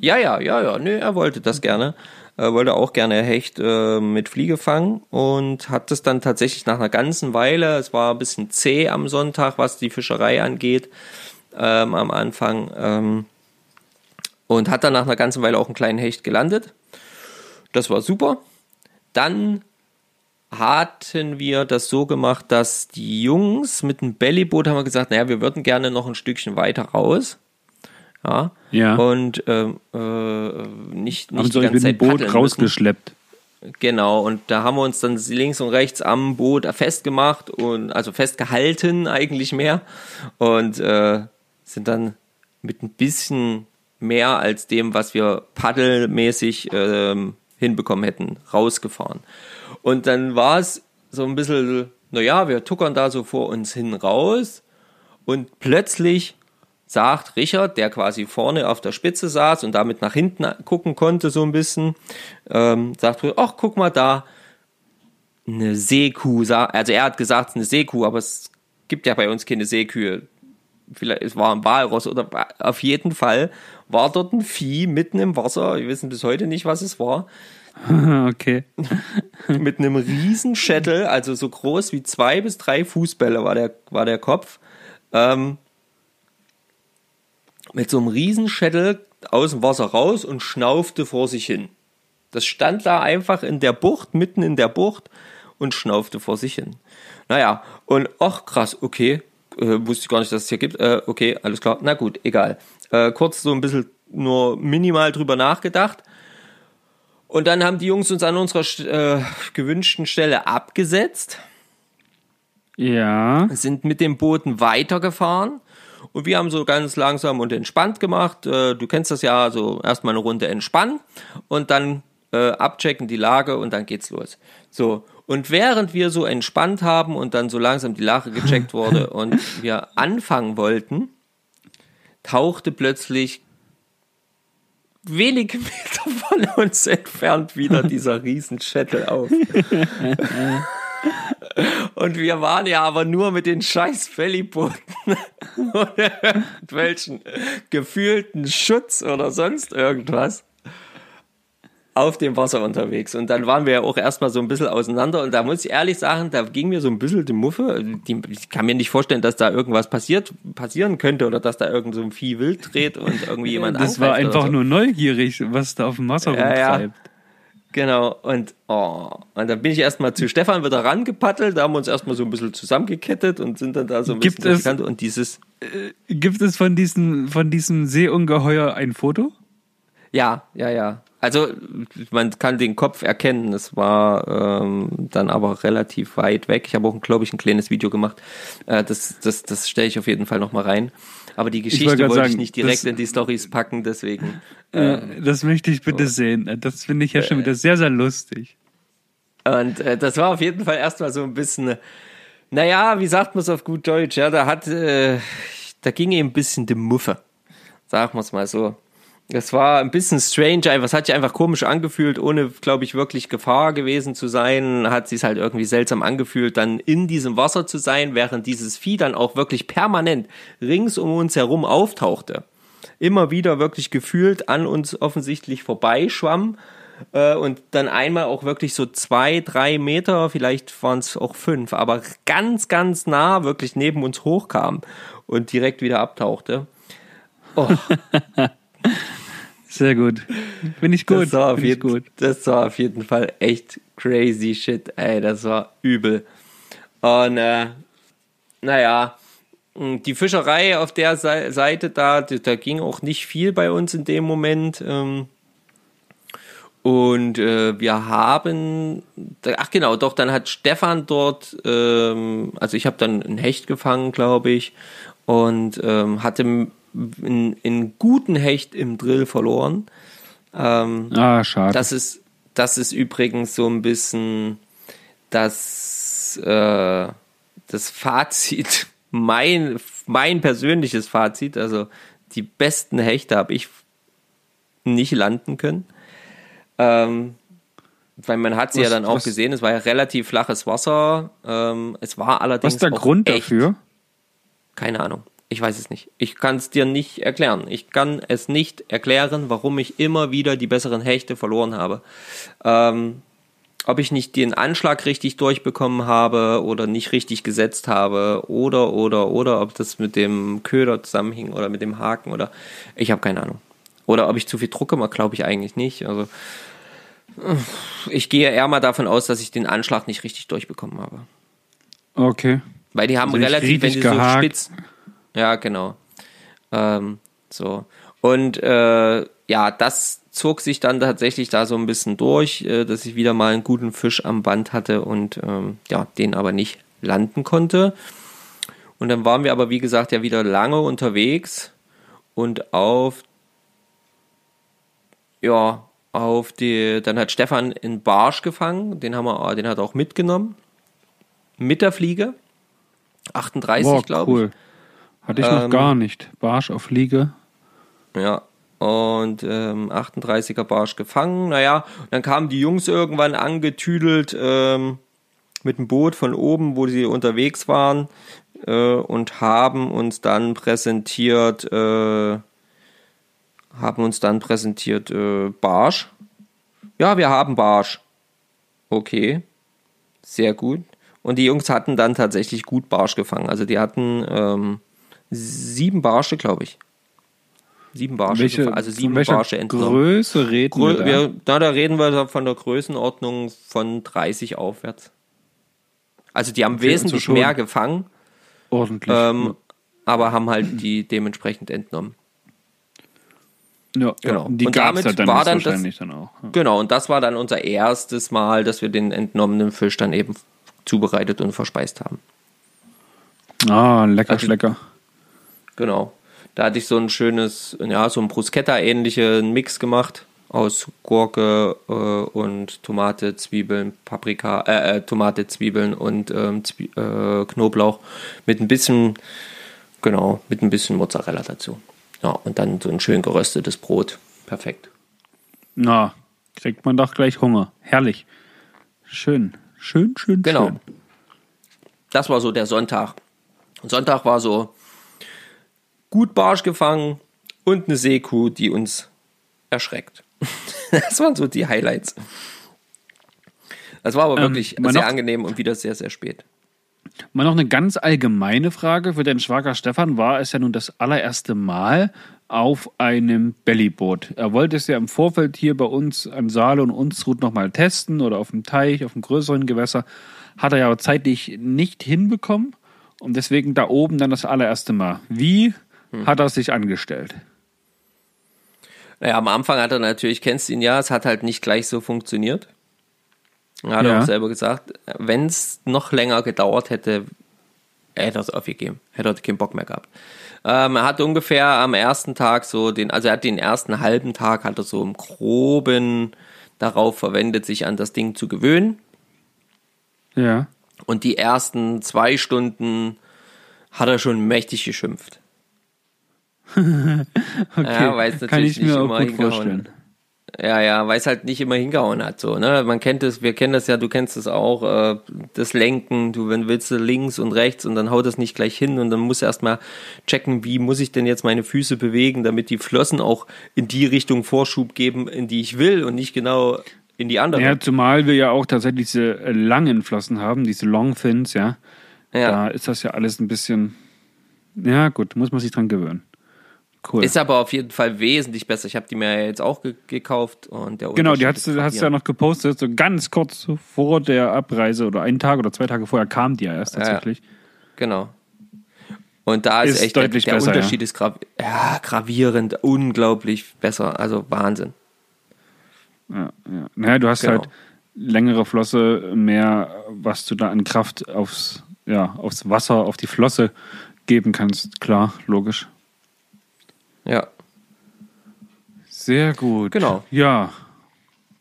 Ja, ja, ja, ja, nö, er wollte das gerne. Er wollte auch gerne Hecht äh, mit Fliege fangen und hat das dann tatsächlich nach einer ganzen Weile, es war ein bisschen zäh am Sonntag, was die Fischerei angeht, ähm, am Anfang, ähm, und hat dann nach einer ganzen Weile auch einen kleinen Hecht gelandet. Das war super. Dann hatten wir das so gemacht, dass die Jungs mit dem Bellyboot haben wir gesagt, naja, wir würden gerne noch ein Stückchen weiter raus. Ja. Ja. Und ähm, äh, nicht, Haben nicht sie die ganze Zeit Boot paddeln müssen. rausgeschleppt? Genau, und da haben wir uns dann links und rechts am Boot festgemacht und also festgehalten eigentlich mehr und äh, sind dann mit ein bisschen mehr als dem, was wir paddelmäßig ähm, hinbekommen hätten, rausgefahren. Und dann war es so ein bisschen, naja, wir tuckern da so vor uns hin raus und plötzlich sagt Richard, der quasi vorne auf der Spitze saß und damit nach hinten gucken konnte so ein bisschen, ähm, sagt, ach, guck mal da, eine Seekuh. Also er hat gesagt, es ist eine Seekuh, aber es gibt ja bei uns keine Seekühe. Vielleicht, es war ein Walross oder auf jeden Fall war dort ein Vieh mitten im Wasser. Wir wissen bis heute nicht, was es war. okay. Mit einem riesen Schädel, also so groß wie zwei bis drei Fußbälle war der, war der Kopf. Ähm, mit so einem riesen Schädel aus dem Wasser raus und schnaufte vor sich hin. Das stand da einfach in der Bucht, mitten in der Bucht und schnaufte vor sich hin. Naja, und ach krass, okay, äh, wusste ich gar nicht, dass es hier gibt. Äh, okay, alles klar, na gut, egal. Äh, kurz so ein bisschen nur minimal drüber nachgedacht. Und dann haben die Jungs uns an unserer äh, gewünschten Stelle abgesetzt, Ja. sind mit dem Booten weitergefahren und wir haben so ganz langsam und entspannt gemacht. Äh, du kennst das ja, so erstmal eine Runde entspannen und dann äh, abchecken die Lage und dann geht's los. So. Und während wir so entspannt haben und dann so langsam die Lage gecheckt wurde und wir anfangen wollten, tauchte plötzlich wenige Meter von uns entfernt wieder dieser riesen Schädel auf. Und wir waren ja aber nur mit den scheiß Fellibooten oder irgendwelchen gefühlten Schutz oder sonst irgendwas auf dem Wasser unterwegs. Und dann waren wir ja auch erstmal so ein bisschen auseinander. Und da muss ich ehrlich sagen, da ging mir so ein bisschen die Muffe. Die, ich kann mir nicht vorstellen, dass da irgendwas passiert, passieren könnte oder dass da irgend so ein Vieh wild dreht und irgendwie jemand Das war einfach so. nur neugierig, was da auf dem Wasser Ja, ja. Genau, und, oh, und dann bin ich erstmal zu Stefan wieder rangepaddelt, da haben wir uns erstmal so ein bisschen zusammengekettet und sind dann da so ein Gibt bisschen es- die Kante und dieses, Gibt es von, diesen, von diesem Seeungeheuer ein Foto? ja, ja, ja. Also man kann den Kopf erkennen, es war ähm, dann aber relativ weit weg. Ich habe auch, glaube ich, ein kleines Video gemacht. Äh, das das, das stelle ich auf jeden Fall nochmal rein. Aber die Geschichte grad wollte ich sagen, nicht direkt in die Stories packen, deswegen. Äh, das möchte ich bitte sehen. Das finde ich ja schon wieder sehr, sehr lustig. Und äh, das war auf jeden Fall erstmal so ein bisschen, naja, wie sagt man es auf gut Deutsch, ja, da hat, äh, da ging ihm ein bisschen die Muffe, sagen wir es mal so. Das war ein bisschen strange, einfach, es hat sich einfach komisch angefühlt, ohne, glaube ich, wirklich Gefahr gewesen zu sein, hat sich halt irgendwie seltsam angefühlt, dann in diesem Wasser zu sein, während dieses Vieh dann auch wirklich permanent rings um uns herum auftauchte. Immer wieder wirklich gefühlt an uns offensichtlich vorbeischwamm äh, und dann einmal auch wirklich so zwei, drei Meter, vielleicht waren es auch fünf, aber ganz, ganz nah wirklich neben uns hochkam und direkt wieder abtauchte. Oh, Sehr gut. Finde ich gut. das, war auf jeden, gut. das war auf jeden Fall echt crazy shit, ey, das war übel. Und äh, naja, die Fischerei auf der Sei- Seite da, da da ging auch nicht viel bei uns in dem Moment. Ähm, und äh, wir haben, ach genau, doch, dann hat Stefan dort, ähm, also ich habe dann ein Hecht gefangen, glaube ich, und ähm, hatte einen, einen guten Hecht im Drill verloren. Ähm, Ah, schade. das ist, das ist übrigens so ein bisschen das, äh, das Fazit, mein, mein persönliches Fazit. Also die besten Hechte habe ich nicht landen können. Ähm, Weil man hat sie Was- ja dann auch was- gesehen, es war ja relativ flaches Wasser. Ähm, es war allerdings Was ist der Grund echt, dafür? Keine Ahnung. Ich weiß es nicht. Ich kann es dir nicht erklären. Ich kann es nicht erklären, warum ich immer wieder die besseren Hechte verloren habe. Ähm, ob ich nicht den Anschlag richtig durchbekommen habe oder nicht richtig gesetzt habe oder oder oder ob das mit dem Köder zusammenhing oder mit dem Haken oder ich habe keine Ahnung. Oder ob ich zu viel Druck gemacht, glaube ich eigentlich nicht. Also ich gehe eher mal davon aus, dass ich den Anschlag nicht richtig durchbekommen habe. Okay. Weil die haben Also relativ, wenn richtig die so gehakt. spitz. Ja, genau. Ähm, so. Und äh, ja, das zog sich dann tatsächlich da so ein bisschen durch, äh, dass ich wieder mal einen guten Fisch am Band hatte und ähm, ja, den aber nicht landen konnte. Und dann waren wir aber, wie gesagt, ja wieder lange unterwegs und auf ja, auf die, dann hat Stefan einen Barsch gefangen, den haben wir, den hat er auch mitgenommen. Mit der Fliege. 38, Boah, glaube cool. Hatte ich noch Ähm, gar nicht. Barsch auf Liege. Ja. Und ähm, 38er Barsch gefangen. Naja, dann kamen die Jungs irgendwann angetüdelt ähm, mit dem Boot von oben, wo sie unterwegs waren äh, und haben uns dann präsentiert, äh, haben uns dann präsentiert äh, Barsch. Ja, wir haben Barsch. Okay, sehr gut. Und die Jungs hatten dann tatsächlich gut Barsch gefangen. Also die hatten ähm, sieben Barsche, glaube ich. Sieben Barsche, Welche, also sieben Barsche entnommen. Größe reden wir Grö da? wir, na, da reden wir von der Größenordnung von 30 aufwärts. Also die haben Okay, also wesentlich schon- mehr gefangen, Ordentlich. ähm, aber haben halt die dementsprechend entnommen. ja, genau. Die Und damit halt dann war dann das- dann auch. Ja. Genau, und das war dann unser erstes Mal, dass wir den entnommenen Fisch dann eben zubereitet und verspeist haben. Ah, lecker, Also- lecker. Genau. Da hatte ich so ein schönes, ja, so ein Bruschetta-ähnlichen Mix gemacht aus Gurke äh, und Tomate, Zwiebeln, Paprika, äh, äh, Tomate, Zwiebeln und ähm, Zwie äh, Knoblauch mit ein bisschen, genau, mit ein bisschen Mozzarella dazu. Ja, und dann so ein schön geröstetes Brot. Perfekt. Na, kriegt man doch gleich Hunger. Herrlich. Schön. Schön, schön, Genau. schön. Das war so der Sonntag. Und Sonntag war so gut Barsch gefangen und eine Seekuh, die uns erschreckt. Das waren so die Highlights. Das war aber Ähm, wirklich mal sehr angenehm und wieder sehr, sehr spät. Mal noch eine ganz allgemeine Frage. Für den Schwager Stefan war es ja nun das allererste Mal auf einem Bellyboot. Er wollte es ja im Vorfeld hier bei uns an Saale und Unstrut nochmal testen oder auf dem Teich, auf einem größeren Gewässer. Hat er ja aber zeitlich nicht hinbekommen und deswegen da oben dann das allererste Mal. Wie Hm. hat er sich angestellt? Naja, am Anfang hat er natürlich, kennst du ihn ja, es hat halt nicht gleich so funktioniert. Er hat Ja. auch selber gesagt, wenn es noch länger gedauert hätte, hätte er es aufgegeben. Hätte er keinen Bock mehr gehabt. Ähm, er hat ungefähr am ersten Tag so den, also er hat den ersten halben Tag, hat er so im Groben darauf verwendet, sich an das Ding zu gewöhnen. Ja. Und die ersten zwei Stunden hat er schon mächtig geschimpft. Okay. Ja, weil es Kann natürlich nicht immer hingehauen. vorstellen. Ja, ja, weil es halt nicht immer hingehauen hat, so, ne? Man kennt es, wir kennen das ja, du kennst es auch, äh, das Lenken, du, wenn willst du links und rechts und dann haut das nicht gleich hin und dann musst du erstmal checken, wie muss ich denn jetzt meine Füße bewegen, damit die Flossen auch in die Richtung Vorschub geben, in die ich will und nicht genau in die andere. Ja, zumal wir ja auch tatsächlich diese äh, langen Flossen haben, diese Long Fins, ja. Ja. Da ist das ja alles ein bisschen. Ja, gut, muss man sich dran gewöhnen. Cool. Ist aber auf jeden Fall wesentlich besser. Ich habe die mir ja jetzt auch ge gekauft und der genau, die hast du hast ja noch gepostet, so ganz kurz vor der Abreise oder einen Tag oder zwei Tage vorher kam die ja erst Ja, ja. tatsächlich. Genau. Und da ist, Ist echt der, deutlich der besser, Unterschied ist grav ja, gravierend, unglaublich besser, also Wahnsinn. Ja, ja. Naja, du hast Genau. halt längere Flosse, mehr, was du da an Kraft aufs, ja, aufs Wasser, auf die Flosse geben kannst. Klar, logisch. Ja. Sehr gut. Genau. Ja.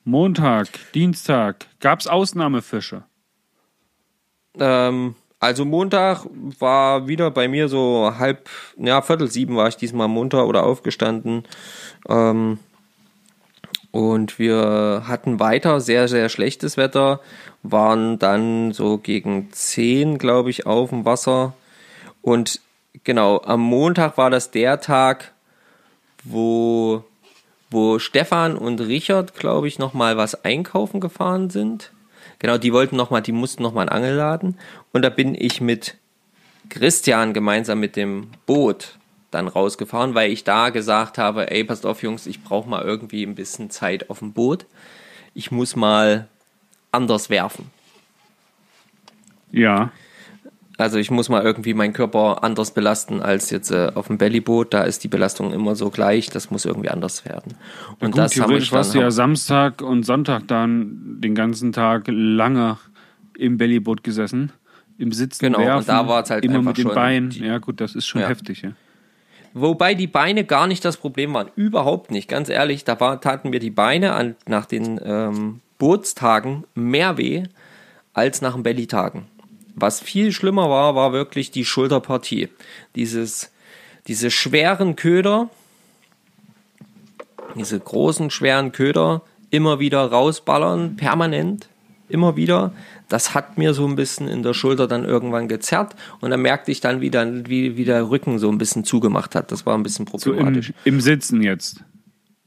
Montag, Dienstag. Gab es Ausnahmefische? Ähm, also Montag war wieder bei mir so halb, ja, Viertel sieben war ich diesmal munter oder aufgestanden. Ähm, Und wir hatten weiter sehr, sehr schlechtes Wetter, waren dann so gegen 10, glaube ich, auf dem Wasser. Und genau, am Montag war das der Tag, wo, wo Stefan und Richard, glaube ich, nochmal was einkaufen gefahren sind. Genau, die wollten nochmal, die mussten nochmal einen Angel laden. Und da bin ich mit Christian gemeinsam mit dem Boot dann rausgefahren, weil ich da gesagt habe, ey, passt auf, Jungs, ich brauche mal irgendwie ein bisschen Zeit auf dem Boot. Ich muss mal anders werfen. Ja. Also ich muss mal irgendwie meinen Körper anders belasten als jetzt äh, auf dem Bellyboot. Da ist die Belastung immer so gleich. Das muss irgendwie anders werden. Und gut, das theoretisch warst du ja Samstag und Sonntag dann den ganzen Tag lange im Bellyboot gesessen, im Sitzen Genau, werfen, und da war es halt immer einfach mit den Beinen. ja gut, das ist schon Ja. heftig. Ja. Wobei die Beine gar nicht das Problem waren. Überhaupt nicht. Ganz ehrlich, da war, taten mir die Beine an, nach den ähm, Bootstagen mehr weh als nach den Bellytagen. Was viel schlimmer war, war wirklich die Schulterpartie. Dieses, diese schweren Köder, diese großen, schweren Köder immer wieder rausballern, permanent, immer wieder. Das hat mir so ein bisschen in der Schulter dann irgendwann gezerrt und dann merkte ich dann, wie, dann, wie, wie der Rücken so ein bisschen zugemacht hat. Das war ein bisschen So im, problematisch. im Sitzen jetzt.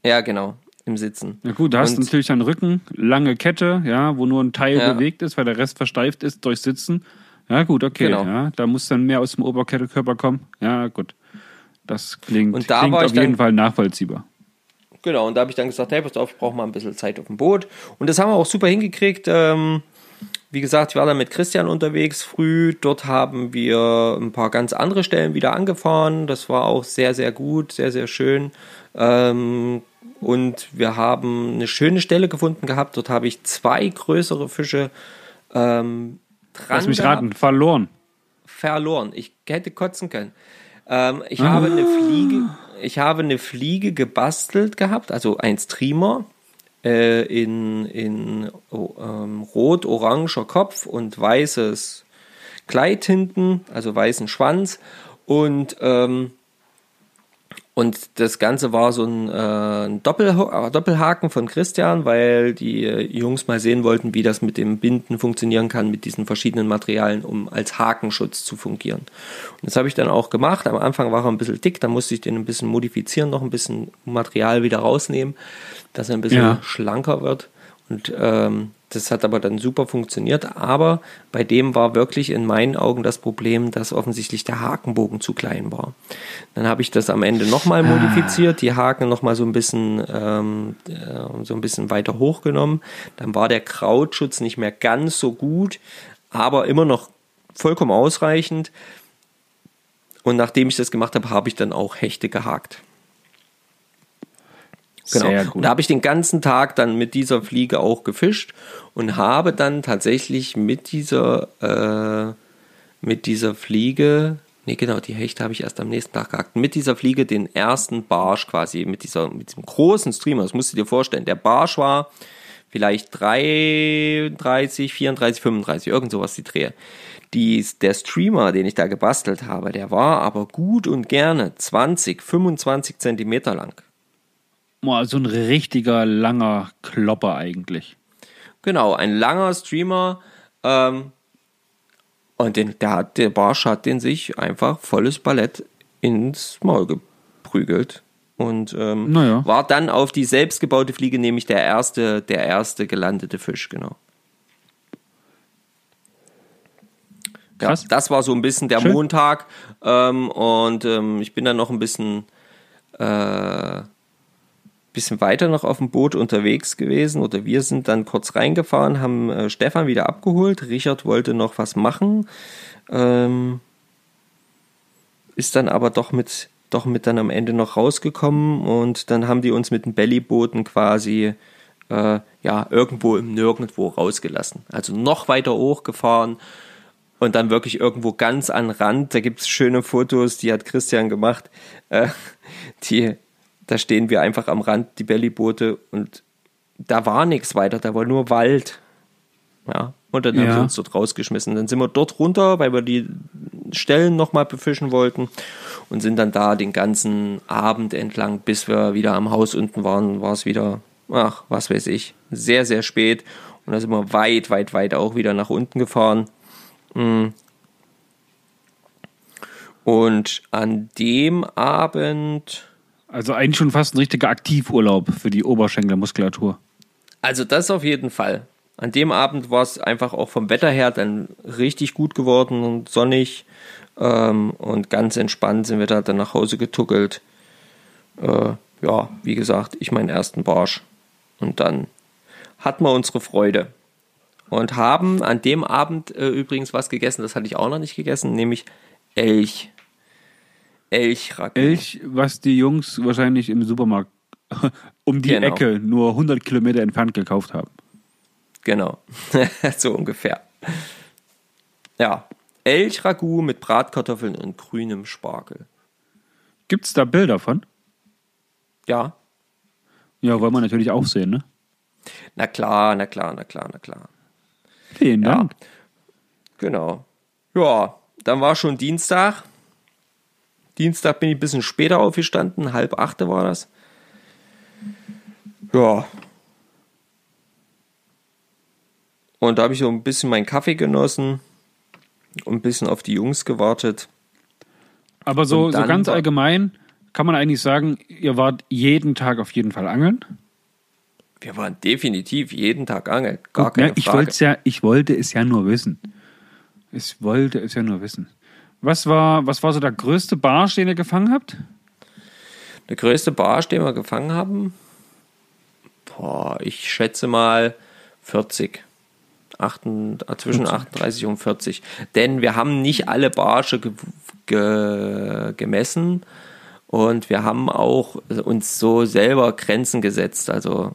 ja, genau, im Sitzen. Na gut, da hast du Und- natürlich einen Rücken, lange Kette, ja, wo nur ein Teil Ja. bewegt ist, weil der Rest versteift ist durch Sitzen. Ja, gut, okay. Genau. Ja, da muss dann mehr aus dem Oberkörper kommen. Ja, gut. Das klingt, Und da klingt war auf jeden Fall nachvollziehbar. Genau, und da habe ich dann gesagt, hey, pass auf, ich brauche mal ein bisschen Zeit auf dem Boot. Und das haben wir auch super hingekriegt. Ähm, wie gesagt, ich war dann mit Christian unterwegs früh. Dort haben wir ein paar ganz andere Stellen wieder angefahren. Das war auch sehr, sehr gut, sehr, sehr schön. Ähm, und wir haben eine schöne Stelle gefunden gehabt. Dort habe ich zwei größere Fische ähm, dran Lass mich gehabt raten, verloren. verloren. Ich hätte kotzen können. Ähm, ich habe eine Fliege, ich habe eine Fliege gebastelt gehabt, also ein Streamer äh, in, in oh, ähm, rot-oranger Kopf und weißes Kleid hinten, also weißen Schwanz und ähm, und das Ganze war so ein, äh, ein äh, Doppelhaken von Christian, weil die äh, Jungs mal sehen wollten, wie das mit dem Binden funktionieren kann, mit diesen verschiedenen Materialien, um als Hakenschutz zu fungieren. Und das habe ich dann auch gemacht. Am Anfang war er ein bisschen dick, da musste ich den ein bisschen modifizieren, noch ein bisschen Material wieder rausnehmen, dass er ein bisschen Ja. schlanker wird. Und ähm, das hat aber dann super funktioniert. Aber bei dem war wirklich in meinen Augen das Problem, dass offensichtlich der Hakenbogen zu klein war. Dann habe ich das am Ende nochmal modifiziert, die Haken nochmal so ein bisschen ähm, äh, so ein bisschen weiter hochgenommen. Dann war der Krautschutz nicht mehr ganz so gut, aber immer noch vollkommen ausreichend. Und nachdem ich das gemacht habe, habe ich dann auch Hechte gehakt. Genau. Sehr Und gut. da habe ich den ganzen Tag dann mit dieser Fliege auch gefischt und habe dann tatsächlich mit dieser, äh, mit dieser Fliege, nee genau, die Hechte habe ich erst am nächsten Tag gehackt, mit dieser Fliege den ersten Barsch quasi, mit dieser, mit diesem großen Streamer, das musst du dir vorstellen. Der Barsch war vielleicht 33, 34, 35, irgend sowas die Drehe. Die, der Streamer, den ich da gebastelt habe, der war aber gut und gerne 20, 25 Zentimeter lang. Boah, so ein richtiger langer Klopper eigentlich. Genau, ein langer Streamer. Ähm, und den, der, hat, der Barsch hat den sich einfach volles Ballett ins Maul geprügelt. Und ähm, Naja. war dann auf die selbstgebaute Fliege nämlich der erste, der erste gelandete Fisch, genau. Ja, das war so ein bisschen der Schön. Montag. Ähm, und ähm, ich bin dann noch ein bisschen, äh, bisschen weiter noch auf dem Boot unterwegs gewesen. Oder wir sind dann kurz reingefahren, haben äh, Stefan wieder abgeholt. Richard wollte noch was machen. Ähm, ist dann aber doch mit, doch mit dann am Ende noch rausgekommen. Und dann haben die uns mit den Bellybooten quasi äh, ja, irgendwo im Nirgendwo rausgelassen. Also noch weiter hochgefahren und dann wirklich irgendwo ganz an Rand. Da gibt's schöne Fotos, die hat Christian gemacht. Äh, die, da stehen wir einfach am Rand, die Bellyboote, und da war nichts weiter, da war nur Wald. Ja, und dann haben Ja. sie uns dort rausgeschmissen. Dann sind wir dort runter, weil wir die Stellen nochmal befischen wollten und sind dann da den ganzen Abend entlang, bis wir wieder am Haus unten waren, war es wieder ach, was weiß ich, sehr, sehr spät. Und da sind wir weit, weit, weit auch wieder nach unten gefahren. Mm. Und an dem Abend, Also eigentlich schon fast ein richtiger Aktivurlaub für die Oberschenkelmuskulatur. also das auf jeden Fall. An dem Abend war es einfach auch vom Wetter her dann richtig gut geworden und sonnig. Ähm, und ganz entspannt sind wir da dann nach Hause getuckelt. Äh, ja, wie gesagt, ich meinen ersten Barsch. Und dann hatten wir unsere Freude. Und haben an dem Abend äh, übrigens was gegessen, das hatte ich auch noch nicht gegessen, nämlich Elch. Elchragout. Elch, was die Jungs wahrscheinlich im Supermarkt um die Genau. Ecke nur 100 Kilometer entfernt gekauft haben. Genau, so ungefähr. Ja, Elchragout mit Bratkartoffeln und grünem Spargel. Gibt es da Bilder von? Ja, Ja, wollen wir natürlich auch sehen, ne? na klar, na klar, na klar, na klar. Vielen Ja, Dank. genau. Ja, dann war schon Dienstag. Dienstag bin ich ein bisschen später aufgestanden, halb achte war das. Ja. Und da habe ich so ein bisschen meinen Kaffee genossen und ein bisschen auf die Jungs gewartet. Aber so, so ganz allgemein kann man eigentlich sagen, ihr wart jeden Tag auf jeden Fall angeln. Wir waren definitiv jeden Tag angeln. Gar Gut, keine ne? ich, Frage. ja, ich wollte es ja nur wissen. Ich wollte es ja nur wissen. Was war, was war so der größte Barsch, den ihr gefangen habt? Der größte Barsch, den wir gefangen haben, boah, ich schätze mal 40. Achten, äh, zwischen 38 und 40. Denn wir haben nicht alle Barsche ge ge gemessen und wir haben auch uns so selber Grenzen gesetzt. Also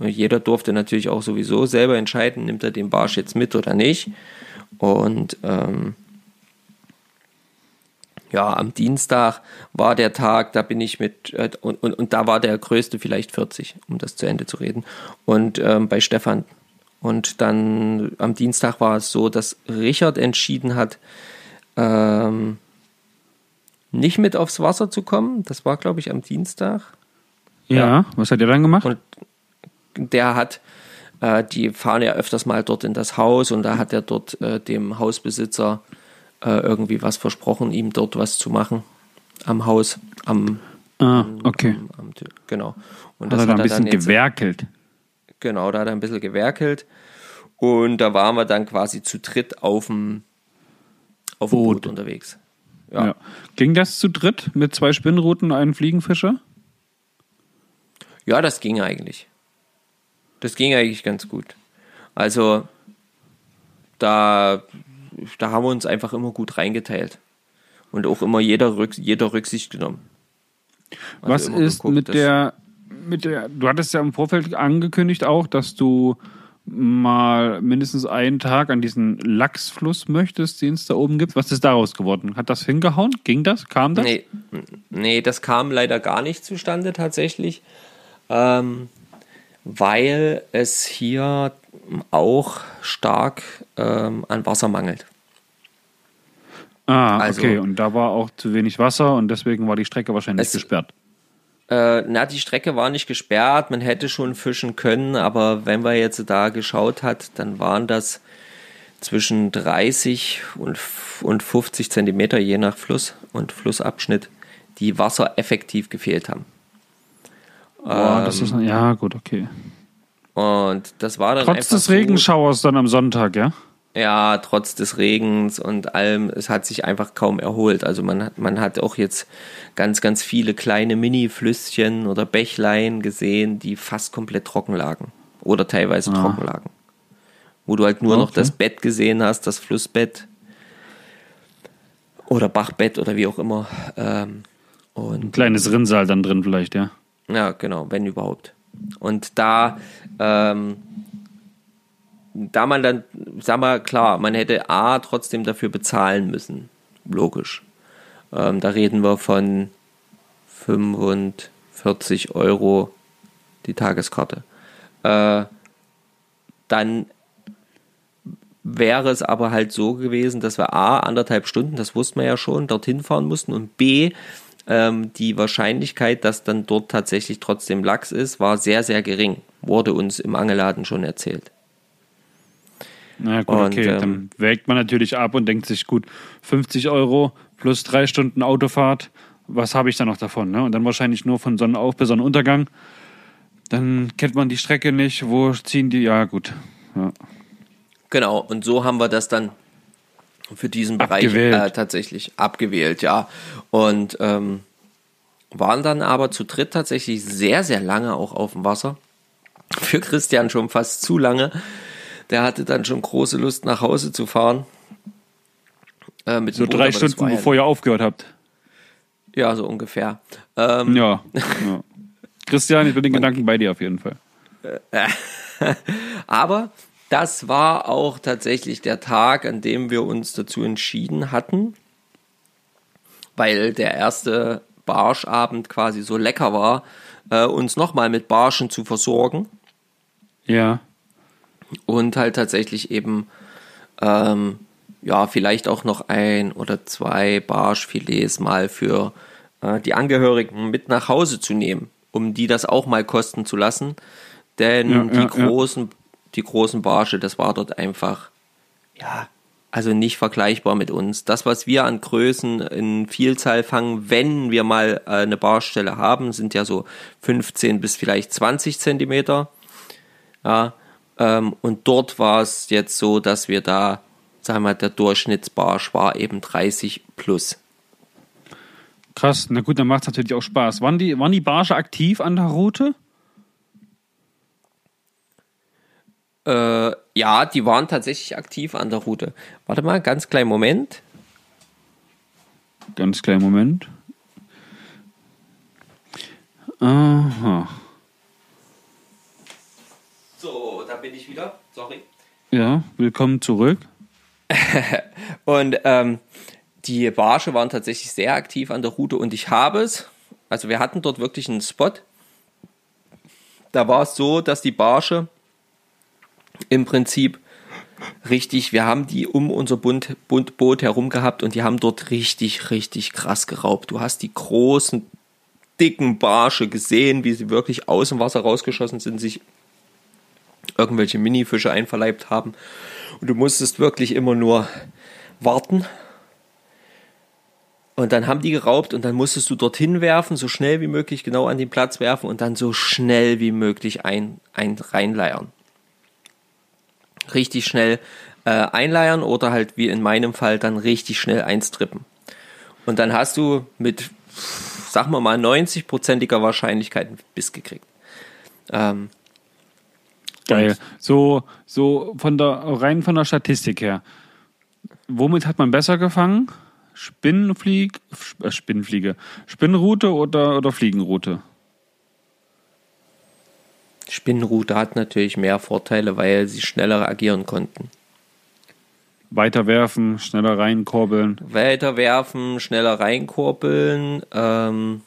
jeder durfte natürlich auch sowieso selber entscheiden, nimmt er den Barsch jetzt mit oder nicht. Und ähm, ja, am Dienstag war der Tag, da bin ich mit, äh, und, und, und da war der größte vielleicht 40, um das zu Ende zu reden. Und ähm, bei Stefan. Und dann am Dienstag war es so, dass Richard entschieden hat, ähm, nicht mit aufs Wasser zu kommen. Das war, glaube ich, am Dienstag. Ja. Ja. Was hat ihr dann gemacht? Und der hat, äh, die fahren ja öfters mal dort in das Haus und da hat er dort äh, dem Hausbesitzer äh, irgendwie was versprochen, ihm dort was zu machen am Haus, am, ah, okay. am, am Tür. genau. Und Hat er da ein bisschen jetzt, gewerkelt. genau, da hat er ein bisschen gewerkelt und da waren wir dann quasi zu dritt auf dem auf dem Boot. Boot unterwegs. Ja. Ja. Ging das zu dritt mit zwei Spinnruten und einem Fliegenfischer? Ja, das ging eigentlich. Das ging eigentlich ganz gut. Also, da, da haben wir uns einfach immer gut reingeteilt. Und auch immer jeder, Rück, jeder Rücksicht genommen. Also Was ist geguckt, mit der, mit der, du hattest ja im Vorfeld angekündigt auch, dass du mal mindestens einen Tag an diesen Lachsfluss möchtest, den es da oben gibt. Was ist daraus geworden? Hat das hingehauen? Ging das? Kam das? Nee, nee, das kam leider gar nicht zustande tatsächlich, ähm, weil es hier auch stark ähm, an Wasser mangelt. Ah, Also- okay. Und da war auch zu wenig Wasser und deswegen war die Strecke wahrscheinlich Es- gesperrt. Äh, na, die Strecke war nicht gesperrt, man hätte schon fischen können, aber wenn man jetzt da geschaut hat, dann waren das zwischen 30 und, und 50 Zentimeter je nach Fluss und Flussabschnitt, die Wasser effektiv gefehlt haben. Boah, das ist, ja, gut, okay. Und das war dann Trotz des Regenschauers dann am Sonntag, ja? Ja, trotz des Regens und allem, es hat sich einfach kaum erholt. Also man hat, man hat auch jetzt ganz, ganz viele kleine Mini-Flüsschen oder Bächlein gesehen, die fast komplett trocken lagen. Oder teilweise trocken lagen. Wo du halt nur noch Okay. das Bett gesehen hast, das Flussbett. Oder Bachbett oder wie auch immer. Ähm, und Kleines Rinnsal dann drin vielleicht, ja. ja, genau, wenn überhaupt. Und da, ähm, da man dann, sag mal, klar, man hätte A trotzdem dafür bezahlen müssen. Logisch. Ähm, da reden wir von 45 Euro die Tageskarte. Äh, dann wäre es aber halt so gewesen, dass wir A, anderthalb Stunden, das wussten wir ja schon, dorthin fahren mussten und B, ähm, die Wahrscheinlichkeit, dass dann dort tatsächlich trotzdem Lachs ist, war sehr, sehr gering. Wurde uns im Angelladen schon erzählt. Na gut, Und, okay. ähm, dann wägt man natürlich ab und denkt sich, gut, 50 Euro plus drei Stunden Autofahrt, was habe ich da noch davon? Ne? Und dann wahrscheinlich nur von Sonnenauf bis Sonnenuntergang. Dann kennt man die Strecke nicht. Wo ziehen die? Ja, gut. Ja. Genau, und so haben wir das dann für diesen Bereich Abgewählt. äh, tatsächlich abgewählt, ja. Und ähm, waren dann aber zu dritt tatsächlich sehr, sehr lange auch auf dem Wasser. Für Christian schon fast zu lange. Der hatte dann schon große Lust, nach Hause zu fahren. Äh, mit So Boot, drei Stunden, ja- bevor ihr aufgehört habt. Ja, so ungefähr. Ähm, Ja. ja. Christian, ich bin den Gedanken bei dir auf jeden Fall. Aber das war auch tatsächlich der Tag, an dem wir uns dazu entschieden hatten, weil der erste Barschabend quasi so lecker war, äh, uns nochmal mit Barschen zu versorgen Ja. und halt tatsächlich eben ähm, ja vielleicht auch noch ein oder zwei Barschfilets mal für äh, die Angehörigen mit nach Hause zu nehmen, um die das auch mal kosten zu lassen, denn Ja, die ja, ja. großen die großen Barsche, das war dort einfach ja also nicht vergleichbar mit uns. Das, was wir an Größen in Vielzahl fangen, wenn wir mal äh, eine Barstelle haben, sind ja so 15 bis vielleicht 20 Zentimeter. Ja, ähm, und dort war es jetzt so, dass wir da, sagen wir mal, der Durchschnittsbarsch war eben 30 plus. Krass. Na gut, dann macht es natürlich auch Spaß. Waren die, waren die Barsche aktiv an der Route? Äh, ja, die waren tatsächlich aktiv an der Route. Warte mal, ganz kleinen Moment. Ganz kleinen Moment. Aha. So, da bin ich wieder. Sorry. Ja, willkommen zurück. Und ähm, die Barsche waren tatsächlich sehr aktiv an der Route und ich habe es, also wir hatten dort wirklich einen Spot. Da war es so, dass die Barsche im Prinzip richtig, wir haben die um unser Bund, Bund, Boot herum gehabt und die haben dort richtig, richtig krass geraubt. Du hast die großen, dicken Barsche gesehen, wie sie wirklich aus dem Wasser rausgeschossen sind, sich irgendwelche Minifische einverleibt haben. Und du musstest wirklich immer nur warten. Und dann haben die geraubt und dann musstest du dorthin werfen, so schnell wie möglich genau an den Platz werfen und dann so schnell wie möglich ein, ein reinleiern. Richtig schnell äh, einleiern oder halt wie in meinem Fall dann richtig schnell einstrippen. Und dann hast du mit, sag mal mal, 90-prozentiger Wahrscheinlichkeit einen Biss gekriegt. Ähm, Geil. So, so von der rein von der Statistik her. Womit hat man besser gefangen? Spinnenflieg, äh, Spinnenfliege, Spinnenrute oder, oder Fliegenrute? Spinnenrute hat natürlich mehr Vorteile, weil sie schneller agieren konnten. Weiter werfen, schneller reinkurbeln. Weiter werfen, schneller reinkurbeln ähm,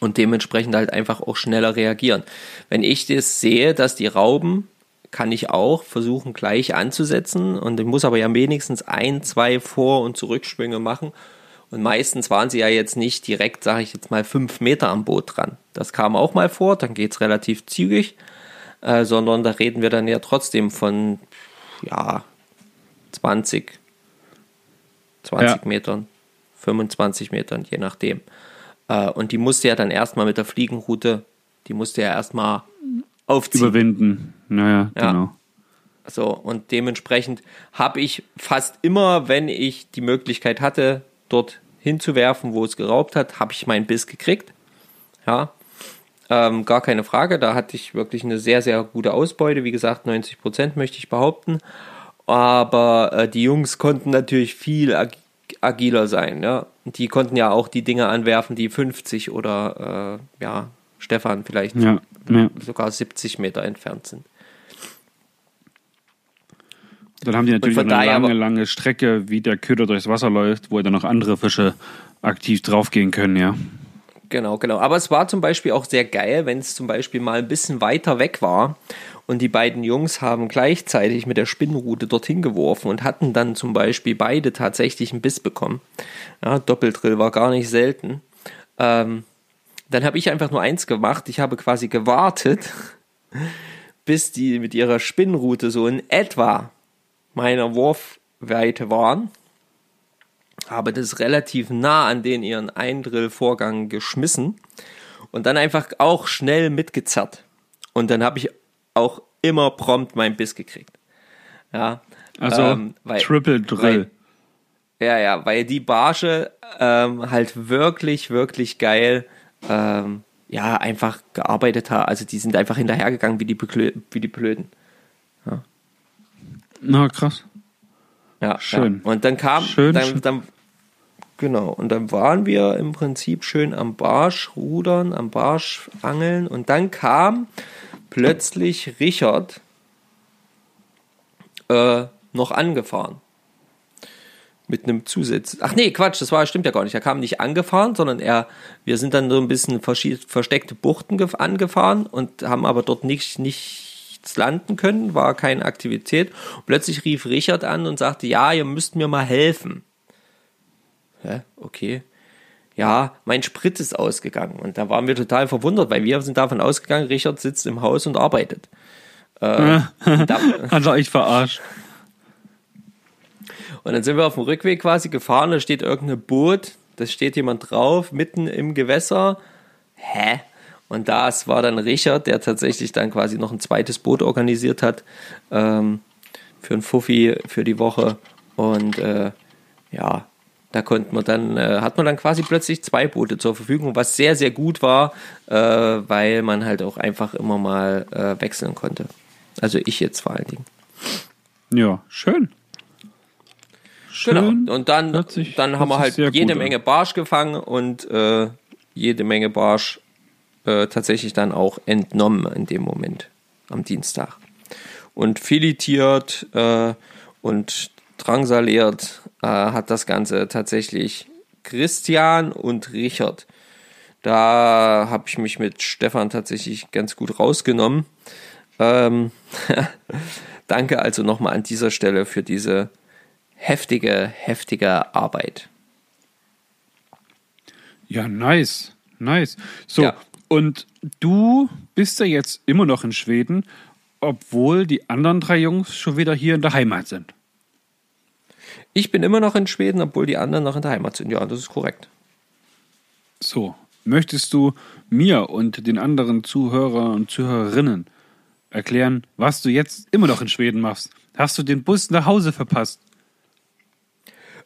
und dementsprechend halt einfach auch schneller reagieren. Wenn ich das sehe, dass die rauben, kann ich auch versuchen gleich anzusetzen und ich muss aber ja wenigstens ein, zwei Vor- und Zurückschwünge machen. Und meistens waren sie ja jetzt nicht direkt, sage ich jetzt mal, fünf Meter am Boot dran. Das kam auch mal vor, dann geht's relativ zügig, äh, sondern da reden wir dann ja trotzdem von, ja, 20, 20 Ja. Metern, 25 Metern, je nachdem. Äh, und die musste ja dann erstmal mit der Fliegenroute, die musste ja erstmal aufziehen. Überwinden. Naja, Ja. genau. So, und dementsprechend habe ich fast immer, wenn ich die Möglichkeit hatte, dort hinzuwerfen, wo es geraubt hat, habe ich meinen Biss gekriegt. Ja, ähm, gar keine Frage. Da hatte ich wirklich eine sehr, sehr gute Ausbeute. Wie gesagt, 90 Prozent möchte ich behaupten. Aber äh, die Jungs konnten natürlich viel ag agiler sein. Ja? Die konnten ja auch die Dinge anwerfen, die 50 oder, äh, ja, Stefan vielleicht Ja, ja. sogar 70 Meter entfernt sind. Dann haben die natürlich eine daher lange, lange Strecke, wie der Köder durchs Wasser läuft, wo dann noch andere Fische aktiv draufgehen können, ja. Genau, genau. Aber es war zum Beispiel auch sehr geil, wenn es zum Beispiel mal ein bisschen weiter weg war und die beiden Jungs haben gleichzeitig mit der Spinnrute dorthin geworfen und hatten dann zum Beispiel beide tatsächlich einen Biss bekommen. Ja, Doppeldrill war gar nicht selten. Ähm, Dann habe ich einfach nur eins gemacht. Ich habe quasi gewartet, bis die mit ihrer Spinnrute so in etwa meiner Wurfweite waren. Habe das relativ nah an den ihren Eindrillvorgang geschmissen und dann einfach auch schnell mitgezerrt. Und dann habe ich auch immer prompt meinen Biss gekriegt. Ja. Also ähm, weil- Triple Drill. Ja, ja, weil die Barsche ähm, halt wirklich, wirklich geil, ähm, ja, einfach gearbeitet hat. Also die sind einfach hinterhergegangen wie die, Beklö wie die Blöden. Na, krass. Ja, Schön. Ja. Und dann kam, Schön, dann, schön. dann, genau, und dann waren wir im Prinzip schön am Barsch rudern, am Barsch angeln und dann kam plötzlich Richard äh, noch angefahren. Mit einem Zusatz. Ach nee, Quatsch, das war, stimmt ja gar nicht. Er kam nicht angefahren, sondern er, wir sind dann so ein bisschen versteckte Buchten gef- angefahren und haben aber dort nicht, nichts landen können, war keine Aktivität. Und plötzlich rief Richard an und sagte, ja, ihr müsst mir mal helfen. Hä? Okay. Ja, mein Sprit ist ausgegangen. Und da waren wir total verwundert, weil wir sind davon ausgegangen, Richard sitzt im Haus und arbeitet. Äh, da, Hat er verarscht. und dann sind wir auf dem Rückweg quasi gefahren, da steht irgendein Boot, da steht jemand drauf, mitten im Gewässer. Hä? Und das war dann Richard, der tatsächlich dann quasi noch ein zweites Boot organisiert hat ähm, für ein Fuffi für die Woche. Und äh, ja, da konnten wir dann, äh, hat man dann quasi plötzlich zwei Boote zur Verfügung, was sehr, sehr gut war, äh, weil man halt auch einfach immer mal äh, wechseln konnte. Also ich jetzt vor allen Dingen. Ja, schön. Schön. Genau. Und dann, sich- dann haben wir halt jede an. Menge Barsch gefangen und äh, jede Menge Barsch äh, tatsächlich dann auch entnommen in dem Moment am Dienstag. Und filetiert äh, und drangsaliert äh, hat das Ganze tatsächlich Christian und Richard. Da habe ich mich mit Stefan tatsächlich ganz gut rausgenommen. Ähm, danke also nochmal an dieser Stelle für diese heftige, heftige Arbeit. Ja, nice. Nice. So, Ja. und du bist ja jetzt immer noch in Schweden, obwohl die anderen drei Jungs schon wieder hier in der Heimat sind. Ich bin immer noch in Schweden, obwohl die anderen noch in der Heimat sind. Ja, das ist korrekt. So, möchtest du mir und den anderen Zuhörer und Zuhörerinnen erklären, was du jetzt immer noch in Schweden machst? Hast du den Bus nach Hause verpasst?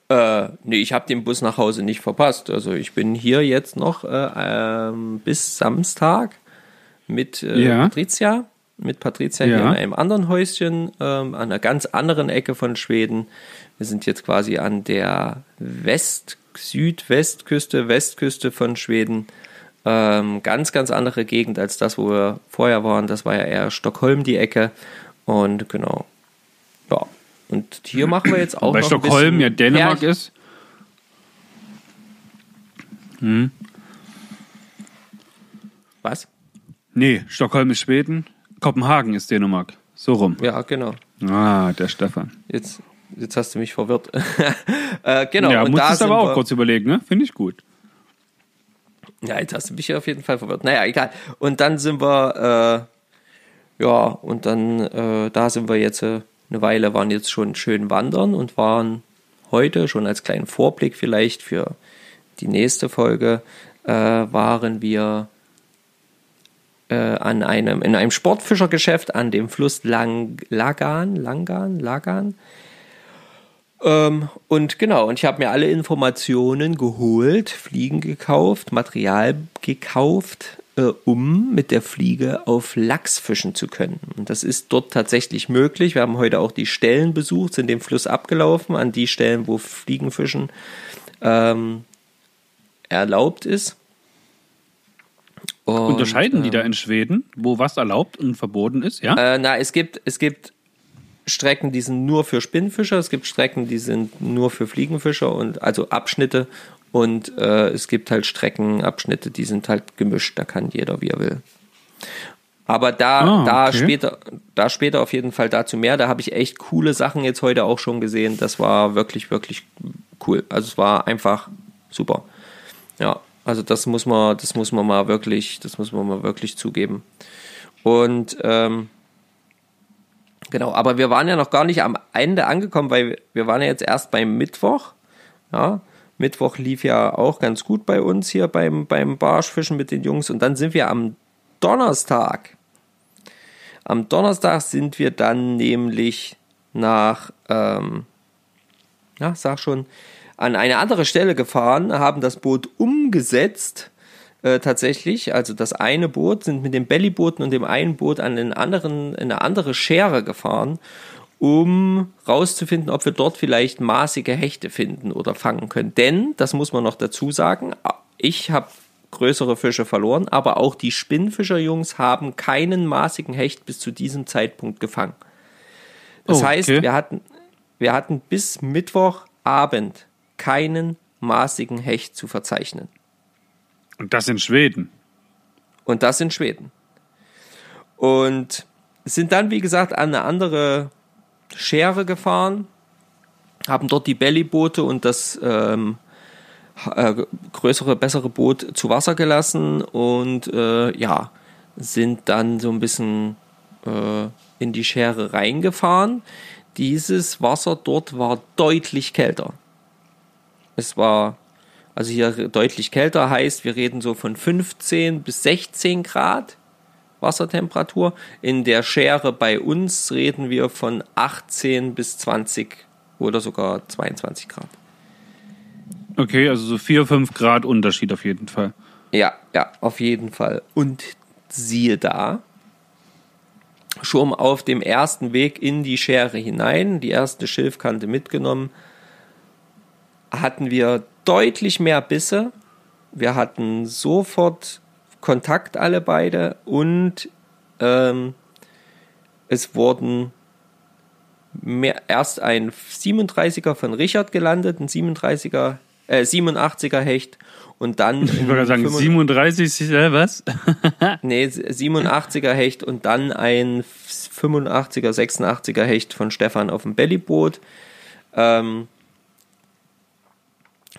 Äh, nee, ich habe den Bus nach Hause nicht verpasst. Also ich bin hier jetzt noch äh, ähm, bis Samstag mit äh, Ja. Patricia. Mit Patricia hier Ja. in einem anderen Häuschen ähm, an einer ganz anderen Ecke von Schweden. Wir sind jetzt quasi an der West, Südwestküste, Westküste von Schweden. Ähm, ganz, ganz andere Gegend als das, wo wir vorher waren. Das war ja eher Stockholm die Ecke. Und genau. Ja. Und hier machen wir jetzt auch Weil noch Stockholm ein bisschen ja Dänemark ist. Was? Nee, Stockholm ist Schweden, Kopenhagen ist Dänemark. So rum. Ja, genau. Ah, der Stefan. Jetzt, jetzt hast du mich verwirrt. äh, genau. ja, und da musstest aber auch kurz überlegen, ne? Finde ich gut. Ja, jetzt hast du mich auf jeden Fall verwirrt. Naja, egal. Und dann sind wir, äh, ja, und dann, äh, da sind wir jetzt äh, eine Weile, waren jetzt schon schön wandern und waren heute schon als kleinen Vorblick vielleicht für die nächste Folge, äh, waren wir äh, an einem, in einem Sportfischergeschäft an dem Fluss Lang, Lagan, Langan, Lagan. Ähm, und genau, und ich habe mir alle Informationen geholt, Fliegen gekauft, Material gekauft, äh, um mit der Fliege auf Lachs fischen zu können. Und das ist dort tatsächlich möglich. Wir haben heute auch die Stellen besucht, sind den Fluss abgelaufen, an die Stellen, wo Fliegenfischen ähm, erlaubt ist. Und, Unterscheiden die ähm, da in Schweden, wo was erlaubt und verboten ist, ja? Äh, na, es gibt, es gibt Strecken, die sind nur für Spinnfischer, es gibt Strecken, die sind nur für Fliegenfischer und also Abschnitte und äh, es gibt halt Streckenabschnitte, die sind halt gemischt, da kann jeder wie er will. Aber da, Ah, da okay. später, da später auf jeden Fall dazu mehr. Da habe ich echt coole Sachen jetzt heute auch schon gesehen. Das war wirklich, wirklich cool. Also es war einfach super. Ja. Also das muss man, das muss man mal wirklich, das muss man mal wirklich zugeben. Und ähm, genau, aber wir waren ja noch gar nicht am Ende angekommen, weil wir waren ja jetzt erst beim Mittwoch. Ja, Mittwoch lief ja auch ganz gut bei uns hier beim, beim Barschfischen mit den Jungs. Und dann sind wir am Donnerstag. Am Donnerstag sind wir dann nämlich nach, ähm, ja, sag schon, an eine andere Stelle gefahren, haben das Boot umgesetzt äh, tatsächlich. Also das eine Boot sind mit dem Bellybooten und dem einen Boot an den anderen, in eine andere Schere gefahren, um rauszufinden, ob wir dort vielleicht maßige Hechte finden oder fangen können. Denn, das muss man noch dazu sagen, ich habe größere Fische verloren, aber auch die Spinnfischerjungs haben keinen maßigen Hecht bis zu diesem Zeitpunkt gefangen. Das okay. heißt, wir hatten, wir hatten bis Mittwochabend keinen maßigen Hecht zu verzeichnen. Und das in Schweden. Und das in Schweden. Und sind dann, wie gesagt, an eine andere Schere gefahren, haben dort die Bellyboote und das ähm, äh, größere, bessere Boot zu Wasser gelassen und äh, ja, sind dann so ein bisschen äh, in die Schere reingefahren. Dieses Wasser dort war deutlich kälter. Es war also hier deutlich kälter heißt, wir reden so von 15 bis 16 Grad Wassertemperatur. In der Schere bei uns reden wir von 18 bis 20 oder sogar 22 Grad. Okay, also so 4, 5 Grad Unterschied auf jeden Fall. Ja, ja, auf jeden Fall. Und siehe da, schon auf dem ersten Weg in die Schere hinein, die erste Schilfkante mitgenommen, hatten wir deutlich mehr Bisse. Wir hatten sofort Kontakt alle beide und ähm, es wurden mehr, erst ein 37er von Richard gelandet, ein 37er, äh, 87er Hecht und dann. Ich wollte sagen, 37, äh, was? nee, 87er Hecht und dann ein 85er, 86er Hecht von Stefan auf dem Bellyboot. Ähm,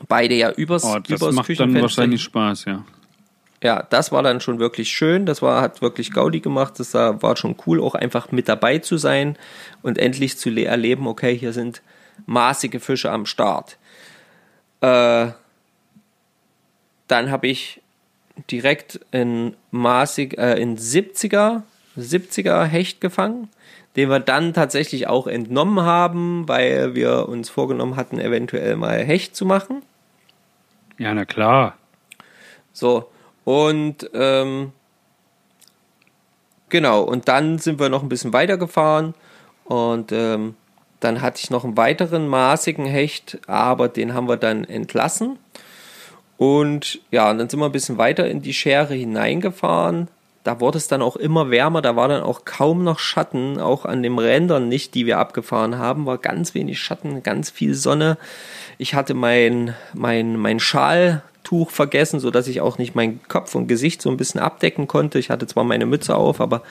beide ja übers, oh, das übers macht dann wahrscheinlich Spaß, ja. Ja, das war dann schon wirklich schön. Das war, hat wirklich Gaudi gemacht. Das war schon cool, auch einfach mit dabei zu sein und endlich zu erleben, okay, hier sind maßige Fische am Start. Äh, dann habe ich direkt in maßig, äh, in 70er, 70er Hecht gefangen, den wir dann tatsächlich auch entnommen haben, weil wir uns vorgenommen hatten, eventuell mal Hecht zu machen. Ja, na klar. So, und ähm, genau, und dann sind wir noch ein bisschen weitergefahren und ähm, dann hatte ich noch einen weiteren maßigen Hecht, aber den haben wir dann entlassen. Und ja, und dann sind wir ein bisschen weiter in die Schere hineingefahren. Da wurde es dann auch immer wärmer, da war dann auch kaum noch Schatten, auch an den Rändern nicht, die wir abgefahren haben, war ganz wenig Schatten, ganz viel Sonne. Ich hatte mein, mein, mein Schaltuch vergessen, sodass ich auch nicht meinen Kopf und Gesicht so ein bisschen abdecken konnte. Ich hatte zwar meine Mütze auf, aber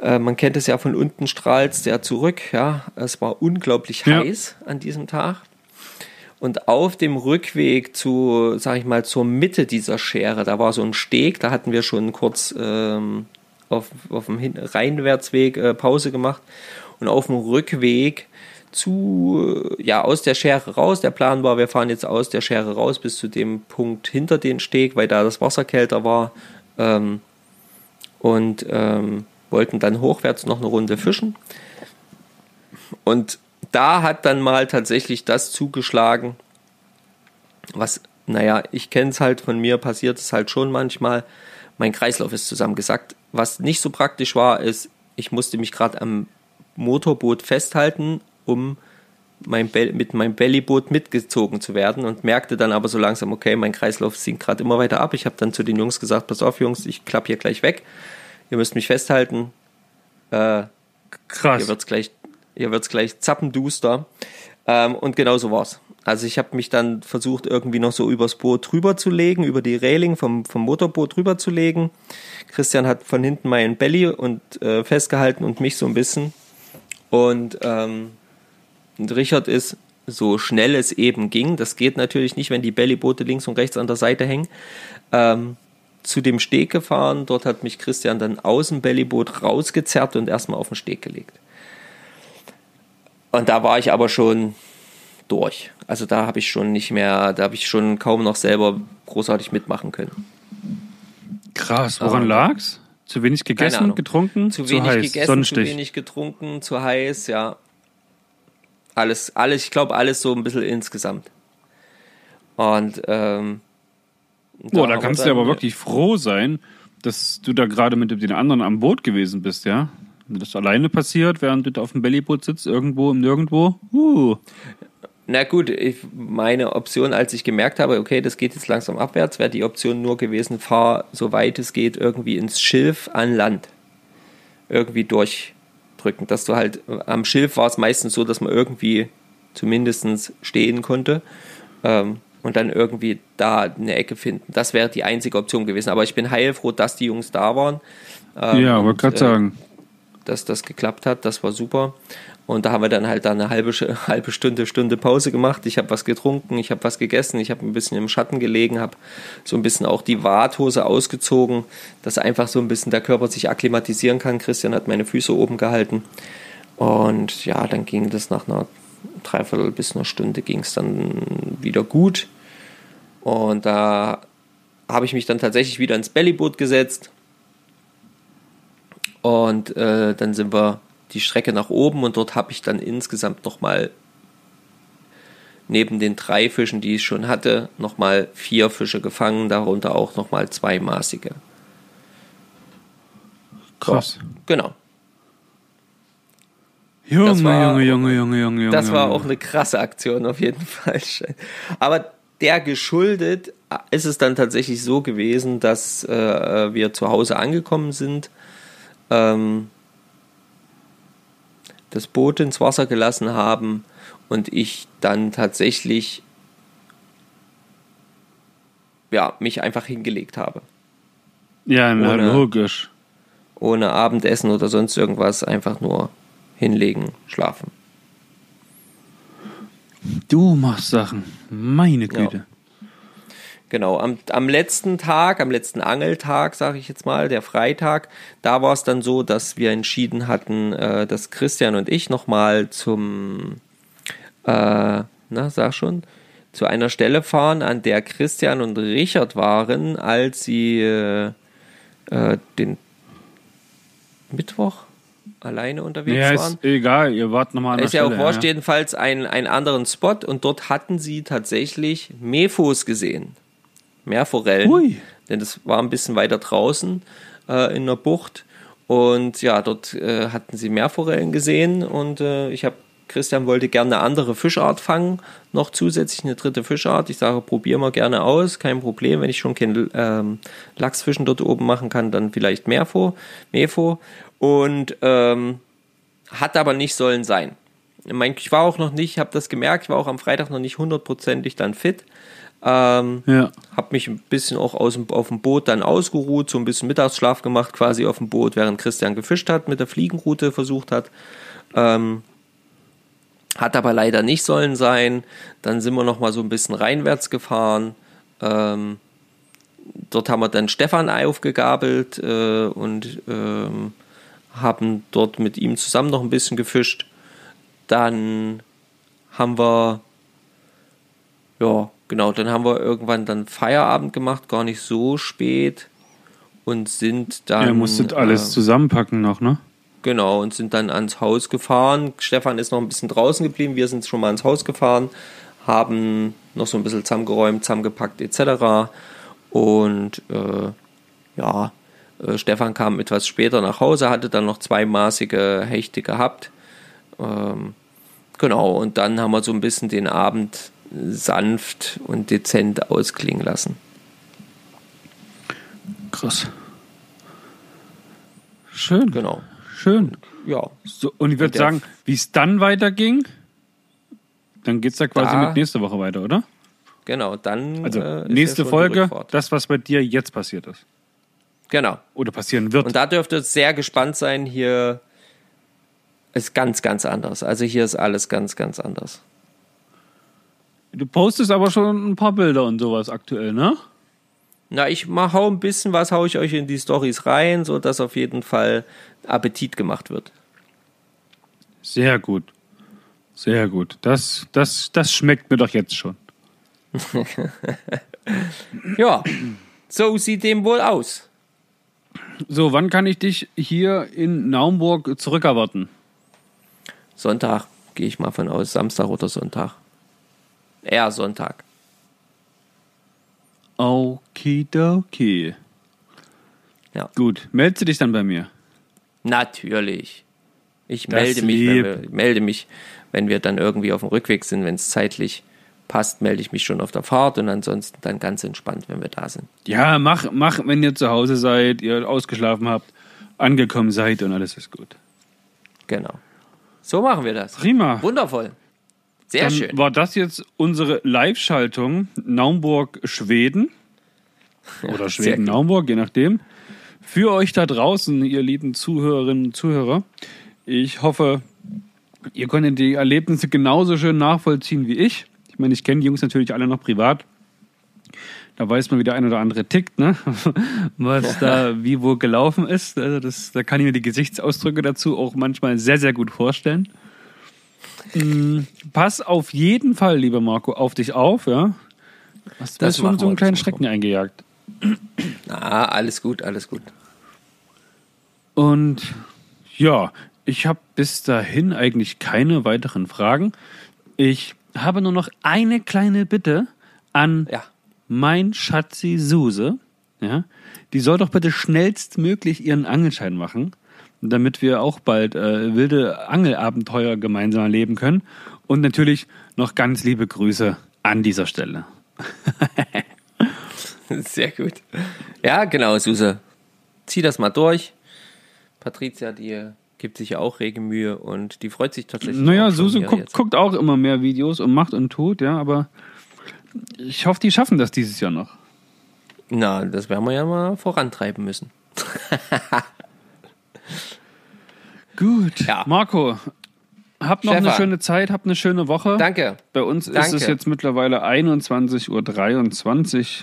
äh, man kennt es ja von unten strahlt es ja zurück. Ja, es war unglaublich ja. heiß an diesem Tag. Und auf dem Rückweg zu, sag ich mal, zur Mitte dieser Schere, da war so ein Steg, da hatten wir schon kurz ähm, auf, auf dem Hin Reinwärtsweg äh, Pause gemacht. Und auf dem Rückweg zu, ja, aus der Schere raus. Der Plan war, wir fahren jetzt aus der Schere raus bis zu dem Punkt hinter den Steg, weil da das Wasser kälter war. Ähm, und ähm, wollten dann hochwärts noch eine Runde fischen. Und da hat dann mal tatsächlich das zugeschlagen, was, naja, ich kenne es halt von mir, passiert es halt schon manchmal. Mein Kreislauf ist zusammengesackt. Was nicht so praktisch war, ist, ich musste mich gerade am Motorboot festhalten um mein mit meinem Bellyboot mitgezogen zu werden und merkte dann aber so langsam, okay, mein Kreislauf sinkt gerade immer weiter ab. Ich habe dann zu den Jungs gesagt, pass auf Jungs, ich klappe hier gleich weg. Ihr müsst mich festhalten. Äh, Krass. Hier wird's gleich, hier wird's gleich zappenduster. Ähm, und genau so war's. Also ich habe mich dann versucht, irgendwie noch so übers Boot drüber zu legen, über die Reling vom, vom Motorboot drüber zu legen. Christian hat von hinten meinen Belly und äh, festgehalten und mich so ein bisschen. Und ähm, und Richard ist so schnell es eben ging. Das geht natürlich nicht, wenn die Bellyboote links und rechts an der Seite hängen. Ähm, zu dem Steg gefahren. Dort hat mich Christian dann aus dem Bellyboot rausgezerrt und erstmal auf den Steg gelegt. Und da war ich aber schon durch. Also da habe ich schon nicht mehr, da habe ich schon kaum noch selber großartig mitmachen können. Krass, woran ähm, lag's? Zu wenig gegessen, getrunken, zu, zu wenig heiß, gegessen, Sonnenstich. zu wenig getrunken, zu heiß, ja. Alles, alles, ich glaube, alles so ein bisschen insgesamt. Und ähm, Boah, da kannst du aber wirklich froh sein, dass du da gerade mit den anderen am Boot gewesen bist, ja? Das alleine passiert, während du da auf dem Bellyboot sitzt, irgendwo im Nirgendwo. Uh. Na gut, ich, meine Option, als ich gemerkt habe, okay, das geht jetzt langsam abwärts, wäre die Option nur gewesen, fahr so weit es geht irgendwie ins Schilf an Land. Irgendwie durchdrücken. Dass du halt, am Schilf war es meistens so, dass man irgendwie zumindest stehen konnte. Ähm, und dann irgendwie da eine Ecke finden. Das wäre die einzige Option gewesen. Aber ich bin heilfroh, dass die Jungs da waren. Ähm, ja, wollte gerade äh, sagen. Dass das geklappt hat, das war super. Und da haben wir dann halt da eine halbe, halbe Stunde, Stunde Pause gemacht. Ich habe was getrunken, ich habe was gegessen, ich habe ein bisschen im Schatten gelegen, habe so ein bisschen auch die Warthose ausgezogen, dass einfach so ein bisschen der Körper sich akklimatisieren kann. Christian hat meine Füße oben gehalten. Und ja, dann ging das nach einer Dreiviertel bis einer Stunde ging es dann wieder gut. Und da habe ich mich dann tatsächlich wieder ins Bellyboot gesetzt. Und äh, dann sind wir die Strecke nach oben und dort habe ich dann insgesamt nochmal neben den drei Fischen, die ich schon hatte, nochmal vier Fische gefangen, darunter auch nochmal zwei maßige. Krass. So, genau. Junge, war, Junge, Junge, Junge, Junge, Junge. Das war auch eine krasse Aktion auf jeden Fall. Aber der geschuldet ist es dann tatsächlich so gewesen, dass äh, wir zu Hause angekommen sind, ähm, das Boot ins Wasser gelassen haben und ich dann tatsächlich ja, mich einfach hingelegt habe. Ja, ohne, logisch. Ohne Abendessen oder sonst irgendwas, einfach nur hinlegen, schlafen. Du machst Sachen, meine Güte. Ja. Genau, am, am letzten Tag, am letzten Angeltag, sage ich jetzt mal, der Freitag, da war es dann so, dass wir entschieden hatten, äh, dass Christian und ich nochmal zum, äh, na, sag schon, zu einer Stelle fahren, an der Christian und Richard waren, als sie äh, äh den Mittwoch, alleine unterwegs ja, waren. Ist egal, ihr wart nochmal an der Ist ja auch wurscht, ja. jedenfalls einen anderen Spot und dort hatten sie tatsächlich Mefos gesehen. Meerforellen. Ui. Denn das war ein bisschen weiter draußen äh, in der Bucht. Und ja, dort äh, hatten sie Meerforellen gesehen und äh, ich habe Christian wollte gerne eine andere Fischart fangen, noch zusätzlich eine dritte Fischart. Ich sage, probieren wir gerne aus, kein Problem. Wenn ich schon kein ähm, Lachsfischen dort oben machen kann, dann vielleicht Meerfo, Mefo und ähm, hat aber nicht sollen sein. Ich war auch noch nicht, habe das gemerkt, ich war auch am Freitag noch nicht hundertprozentig dann fit. Ähm, ja. Habe mich ein bisschen auch aus dem, auf dem Boot dann ausgeruht, so ein bisschen Mittagsschlaf gemacht quasi auf dem Boot, während Christian gefischt hat, mit der Fliegenroute versucht hat. Ähm, hat aber leider nicht sollen sein. Dann sind wir noch mal so ein bisschen reinwärts gefahren. Ähm, dort haben wir dann Stefan aufgegabelt äh, und ähm, haben dort mit ihm zusammen noch ein bisschen gefischt. Dann haben wir, ja, genau, dann haben wir irgendwann dann Feierabend gemacht, gar nicht so spät und sind dann. Ihr musstet alles äh, zusammenpacken noch, ne? Genau, und sind dann ans Haus gefahren. Stefan ist noch ein bisschen draußen geblieben, wir sind schon mal ans Haus gefahren, haben noch so ein bisschen zusammengeräumt, zusammengepackt etc. Und äh, ja, äh, Stefan kam etwas später nach Hause, hatte dann noch zweimaßige Hechte gehabt. Ähm, genau, und dann haben wir so ein bisschen den Abend sanft und dezent ausklingen lassen. Krass. Schön. Genau. Schön. Ja. So, und ich würde sagen, wie es dann weiterging, dann geht es ja quasi da, mit nächste Woche weiter, oder? Genau, dann. Also äh, nächste Folge, das, was bei dir jetzt passiert ist. Genau. Oder passieren wird. Und da dürfte es sehr gespannt sein. Hier ist ganz, ganz anders. Also hier ist alles ganz, ganz anders. Du postest aber schon ein paar Bilder und sowas aktuell, ne? Na, ich mach, hau ein bisschen was, hau ich euch in die Stories rein, so dass auf jeden Fall Appetit gemacht wird. Sehr gut. Sehr gut. Das, das, das schmeckt mir doch jetzt schon. Ja, so sieht dem wohl aus. So, wann kann ich dich hier in Naumburg zurückerwarten? Sonntag, gehe ich mal von aus, Samstag oder Sonntag. Eher Sonntag. Okidoki. Ja. Gut, meldest du dich dann bei mir? Natürlich. Ich Das melde mich, wir, melde mich, wenn wir dann irgendwie auf dem Rückweg sind, wenn es zeitlich passt, melde ich mich schon auf der Fahrt und ansonsten dann ganz entspannt, wenn wir da sind. Ja, mach, mach, wenn ihr zu Hause seid, ihr ausgeschlafen habt, angekommen seid und alles ist gut. Genau. So machen wir das. Prima. Wundervoll. Sehr Dann schön. war das jetzt unsere Live-Schaltung Naumburg-Schweden. Oder Schweden-Naumburg, je nachdem. Für euch da draußen, ihr lieben Zuhörerinnen und Zuhörer. Ich hoffe, ihr konntet die Erlebnisse genauso schön nachvollziehen wie ich. Ich meine, ich kenne die Jungs natürlich alle noch privat. Da weiß man, wie der ein oder andere tickt, ne? was da wie wo gelaufen ist. Also das, da kann ich mir die Gesichtsausdrücke dazu auch manchmal sehr, sehr gut vorstellen. Mm, Pass auf jeden Fall, lieber Marco, auf dich auf, ja? Hast du Das schon so einen kleinen Schrecken eingejagt. Ah, alles gut, alles gut. Und ja, ich habe bis dahin eigentlich keine weiteren Fragen. Ich habe nur noch eine kleine Bitte an Ja. mein Schatzi Suse. Ja, die soll doch bitte schnellstmöglich ihren Angelschein machen, damit wir auch bald äh, wilde Angelabenteuer gemeinsam erleben können. Und natürlich noch ganz liebe Grüße an dieser Stelle. Sehr gut. Ja, genau, Suse. Zieh das mal durch. Patricia, die gibt sich ja auch rege Mühe und die freut sich tatsächlich. Naja, Suse guckt, guckt auch immer mehr Videos und macht und tut, ja, aber ich hoffe, die schaffen das dieses Jahr noch. Na, das werden wir ja mal vorantreiben müssen. Gut. Ja. Marco, habt noch eine Stefan. schöne Zeit, habt eine schöne Woche. Danke. Bei uns ist Danke. es jetzt mittlerweile 21.23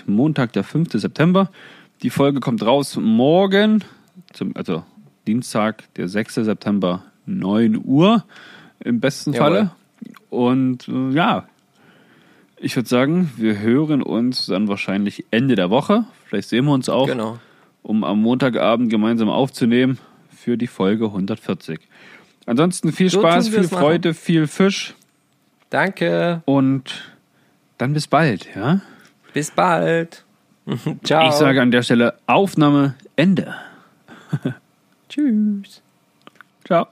Uhr, Montag, der 5. September. Die Folge kommt raus morgen, zum, also Dienstag, der 6. September, 9 Uhr im besten Jawohl. Falle. Und äh, ja, ich würde sagen, wir hören uns dann wahrscheinlich Ende der Woche. Vielleicht sehen wir uns auch, Genau. um am Montagabend gemeinsam aufzunehmen für die Folge 140. Ansonsten viel So Spaß, wir viel es machen. Freude, viel Fisch Danke. und dann bis bald, ja? Bis bald. Ciao. Ich sage an der Stelle Aufnahme Ende. Tschüss. Ciao.